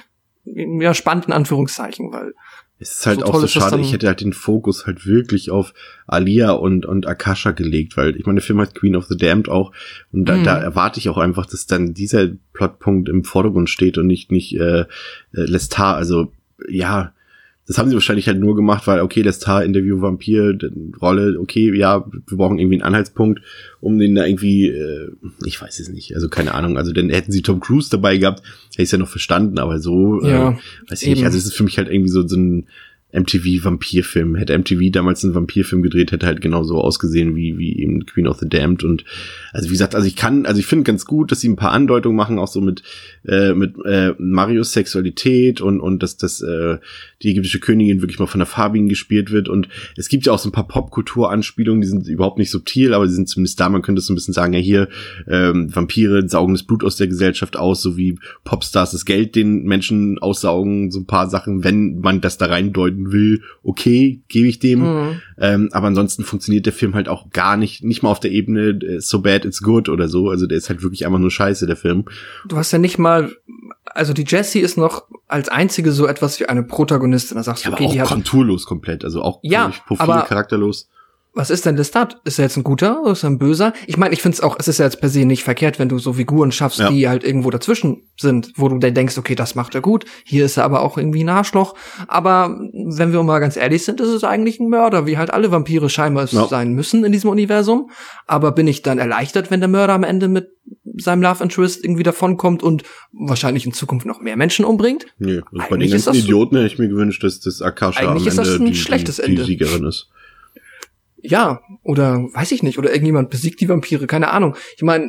Ja, spannend in Anführungszeichen, weil Es ist halt So auch so schade, ich hätte halt den Fokus halt wirklich auf Alia und, und Akasha gelegt, weil ich meine, der Film hat Queen of the Damned auch und da, Mhm. da erwarte ich auch einfach, dass dann dieser Plotpunkt im Vordergrund steht und nicht, nicht äh, äh, Lestat, also ja, das haben sie wahrscheinlich halt nur gemacht, weil, okay, Lestat, Interview, Vampir, d- Rolle, okay, ja, wir brauchen irgendwie einen Anhaltspunkt, um den da irgendwie, äh, ich weiß es nicht, also keine Ahnung, also dann hätten sie Tom Cruise dabei gehabt, hätte ich es ja noch verstanden, aber so, Ja, äh, weiß ich nicht, eben. also es ist für mich halt irgendwie so, so ein, MTV-Vampirfilm. Hätte MTV damals einen Vampirfilm gedreht, hätte halt genauso ausgesehen wie, wie eben Queen of the Damned. Und also wie gesagt, also ich kann, also ich finde ganz gut, dass sie ein paar Andeutungen machen, auch so mit, äh, mit äh, Marios Sexualität und, und dass, dass äh, die ägyptische Königin wirklich mal von der Farbin gespielt wird. Und es gibt ja auch so ein paar Popkultur-Anspielungen, die sind überhaupt nicht subtil, aber die sind zumindest da, man könnte so ein bisschen sagen, ja hier, ähm, Vampire saugen das Blut aus der Gesellschaft aus, so wie Popstars das Geld den Menschen aussaugen, so ein paar Sachen, wenn man das da will, okay, gebe ich dem. Mhm. Ähm, aber ansonsten funktioniert der Film halt auch gar nicht, nicht mal auf der Ebene äh, so bad it's good oder so. Also der ist halt wirklich einfach nur scheiße, der Film. Du hast ja nicht mal, also die Jessie ist noch als einzige so etwas wie eine Protagonistin. Da sagst du, ja, okay, aber auch die hat konturlos komplett, also auch Ja, profil aber- charakterlos. Was ist denn Lestat? Ist er jetzt ein guter oder ist er ein böser? Ich meine, ich finde es auch, es ist ja jetzt per se nicht verkehrt, wenn du so Figuren schaffst, Ja. die halt irgendwo dazwischen sind, wo du dann denkst, okay, das macht er gut. Hier ist er aber auch irgendwie ein Arschloch. Aber wenn wir mal ganz ehrlich sind, ist es eigentlich ein Mörder, wie halt alle Vampire scheinbar Ja. sein müssen in diesem Universum. Aber bin ich dann erleichtert, wenn der Mörder am Ende mit seinem Love Interest irgendwie davonkommt und wahrscheinlich in Zukunft noch mehr Menschen umbringt? Nee, also bei den ganzen Idioten hätte ich mir gewünscht, dass das Akasha am Ende ist das ein die, schlechtes die, Ende. die Siegerin ist. Ja, oder weiß ich nicht, oder irgendjemand besiegt die Vampire, keine Ahnung. Ich meine,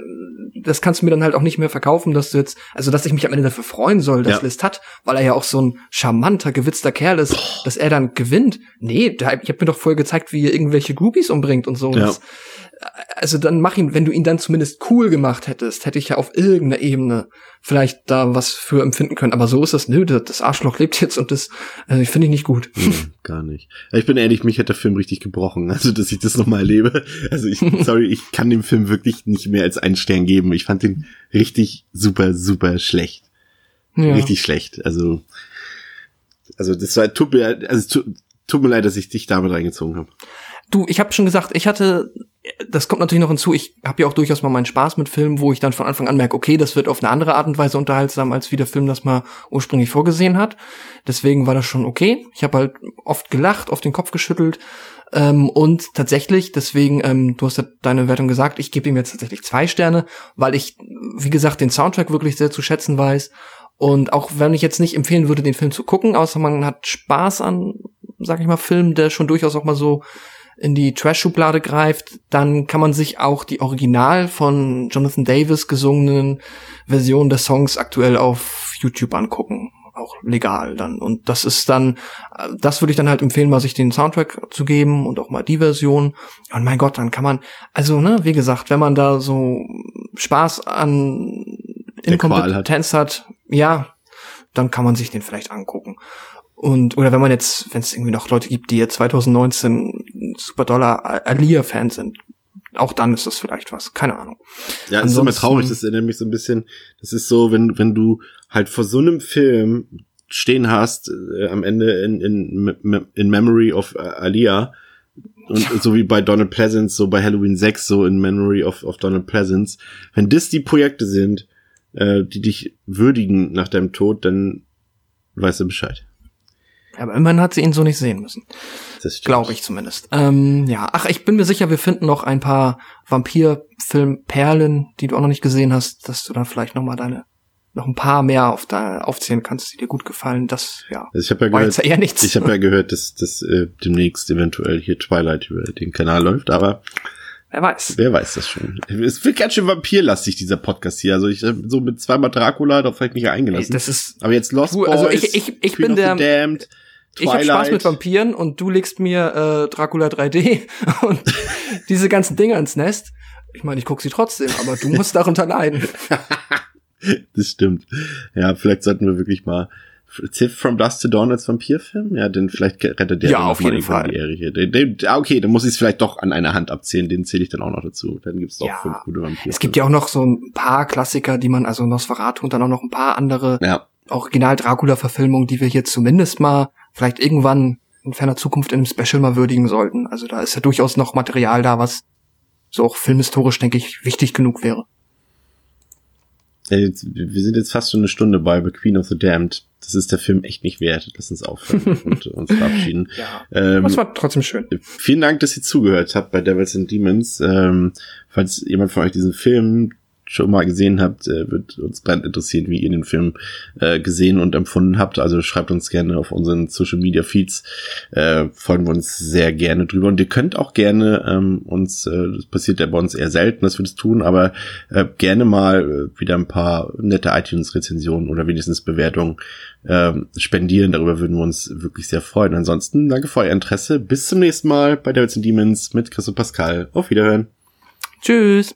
das kannst du mir dann halt auch nicht mehr verkaufen, dass du jetzt, also dass ich mich am Ende dafür freuen soll, dass Ja. List hat, weil er ja auch so ein charmanter, gewitzter Kerl ist, dass er dann gewinnt. Nee, da, ich habe mir doch vorher gezeigt, wie er irgendwelche Groupies umbringt und so. Ja. Das, also dann mach ihn, wenn du ihn dann zumindest cool gemacht hättest, hätte ich ja auf irgendeiner Ebene vielleicht da was für empfinden können. Aber so ist das, nö, das Arschloch lebt jetzt und das also ich finde ich nicht gut. Nee, gar nicht. Ich bin ehrlich, mich hat der Film richtig gebrochen. Also, dass ich das nochmal erlebe. Also, ich, sorry, ich kann dem Film wirklich nicht mehr als einen Stern geben. Ich fand den richtig super, super schlecht. Ja. Richtig schlecht. Also, also, das war, tut mir, also, tut, tut mir leid, dass ich dich damit reingezogen habe. Du, ich habe schon gesagt, ich hatte, das kommt natürlich noch hinzu, ich habe ja auch durchaus mal meinen Spaß mit Filmen, wo ich dann von Anfang an merke, okay, das wird auf eine andere Art und Weise unterhaltsam, als wie der Film das mal ursprünglich vorgesehen hat. Deswegen war das schon okay. Ich habe halt oft gelacht, oft den Kopf geschüttelt. Ähm, und tatsächlich, deswegen, ähm, du hast ja deine Wertung gesagt, ich gebe ihm jetzt tatsächlich zwei Sterne, weil ich, wie gesagt, den Soundtrack wirklich sehr zu schätzen weiß. Und auch wenn ich jetzt nicht empfehlen würde, den Film zu gucken, außer man hat Spaß an, sag ich mal, Film, der schon durchaus auch mal so in die Trash-Schublade greift, dann kann man sich auch die original von Jonathan Davis gesungenen Version des Songs aktuell auf YouTube angucken. Auch legal dann. Und das ist dann, äh, das würde ich dann halt empfehlen, mal sich den Soundtrack zu geben und auch mal die Version. Und mein Gott, dann kann man, also, ne, wie gesagt, wenn man da so Spaß an Qual hat. Inkompetenz hat, ja, dann kann man sich den vielleicht angucken. Und, oder wenn man jetzt, wenn es irgendwie noch Leute gibt, die jetzt 2019 super doller Alia-Fan sind, auch dann ist das vielleicht was. Keine Ahnung. Ja, es ist immer traurig, das erinnert mich so ein bisschen, das ist so, wenn, wenn du halt vor so einem Film stehen hast, äh, am Ende in, in, in Memory of äh, Alia, und so wie bei Donald Pleasance, so bei Halloween 6, so in Memory of, of Donald Pleasance, wenn das die Projekte sind, äh, die dich würdigen nach deinem Tod, dann weißt du Bescheid. Aber immerhin hat sie ihn so nicht sehen müssen. Das. Glaube ich zumindest. Ähm, ja, ach, ich bin mir sicher, wir finden noch ein paar Vampir-Film-Perlen, die du auch noch nicht gesehen hast, dass du dann vielleicht noch mal deine noch ein paar mehr auf da aufzählen kannst, die dir gut gefallen. Das ja. Also ich habe ja gehört, eher nichts. ich habe ja gehört, dass, dass äh, demnächst eventuell hier Twilight über den Kanal läuft, aber Wer weiß. Wer weiß das schon. Es wird ganz schön vampirlastig, dieser Podcast hier. Also ich so mit zweimal Dracula, ich mich ja eingelassen. Das ist Aber jetzt Lost Du, Boys, also ich- ich- ich Queen bin der- Damned, Ich habe Spaß mit Twilight. Vampiren und du legst mir äh, Dracula 3D und diese ganzen Dinger ins Nest. Ich meine, ich guck sie trotzdem, aber du musst darunter leiden. Das stimmt. Ja, vielleicht sollten wir wirklich mal Ziff from Dust to Dawn als Vampirfilm? Ja, denn vielleicht rettet der Ja, auf jeden Fall. die Ehre hier. Den, den, ah, okay, dann muss ich es vielleicht doch an einer Hand abzählen. Den zähle ich dann auch noch dazu. Dann gibt's doch Ja. fünf gute Vampire. Es gibt ja auch noch so ein paar Klassiker, die man, also Nosferatu und dann auch noch ein paar andere Ja, Original-Dracula-Verfilmungen, die wir hier zumindest mal vielleicht irgendwann in ferner Zukunft in einem Special mal würdigen sollten. Also da ist ja durchaus noch Material da, was so auch filmhistorisch, denke ich, wichtig genug wäre. Jetzt, wir sind jetzt fast schon eine Stunde bei bei Queen of the Damned. Das ist der Film echt nicht wert. Lass uns aufhören und uns verabschieden. Ja. Ähm, Das war trotzdem schön. Vielen Dank, dass ihr zugehört habt bei Devils and Demons. Ähm, falls jemand von euch diesen Film schon mal gesehen habt, äh, wird uns brennend interessieren, wie ihr den Film äh, gesehen und empfunden habt. Also schreibt uns gerne auf unseren Social Media Feeds. Äh, freuen wir uns sehr gerne drüber. Und ihr könnt auch gerne ähm, uns, äh, das passiert ja bei uns eher selten, dass wir das tun, aber äh, gerne mal äh, wieder ein paar nette iTunes-Rezensionen oder wenigstens Bewertungen äh, spendieren. Darüber würden wir uns wirklich sehr freuen. Ansonsten danke für euer Interesse. Bis zum nächsten Mal bei Devils and Demons mit Chris und Pascal. Auf Wiederhören. Tschüss.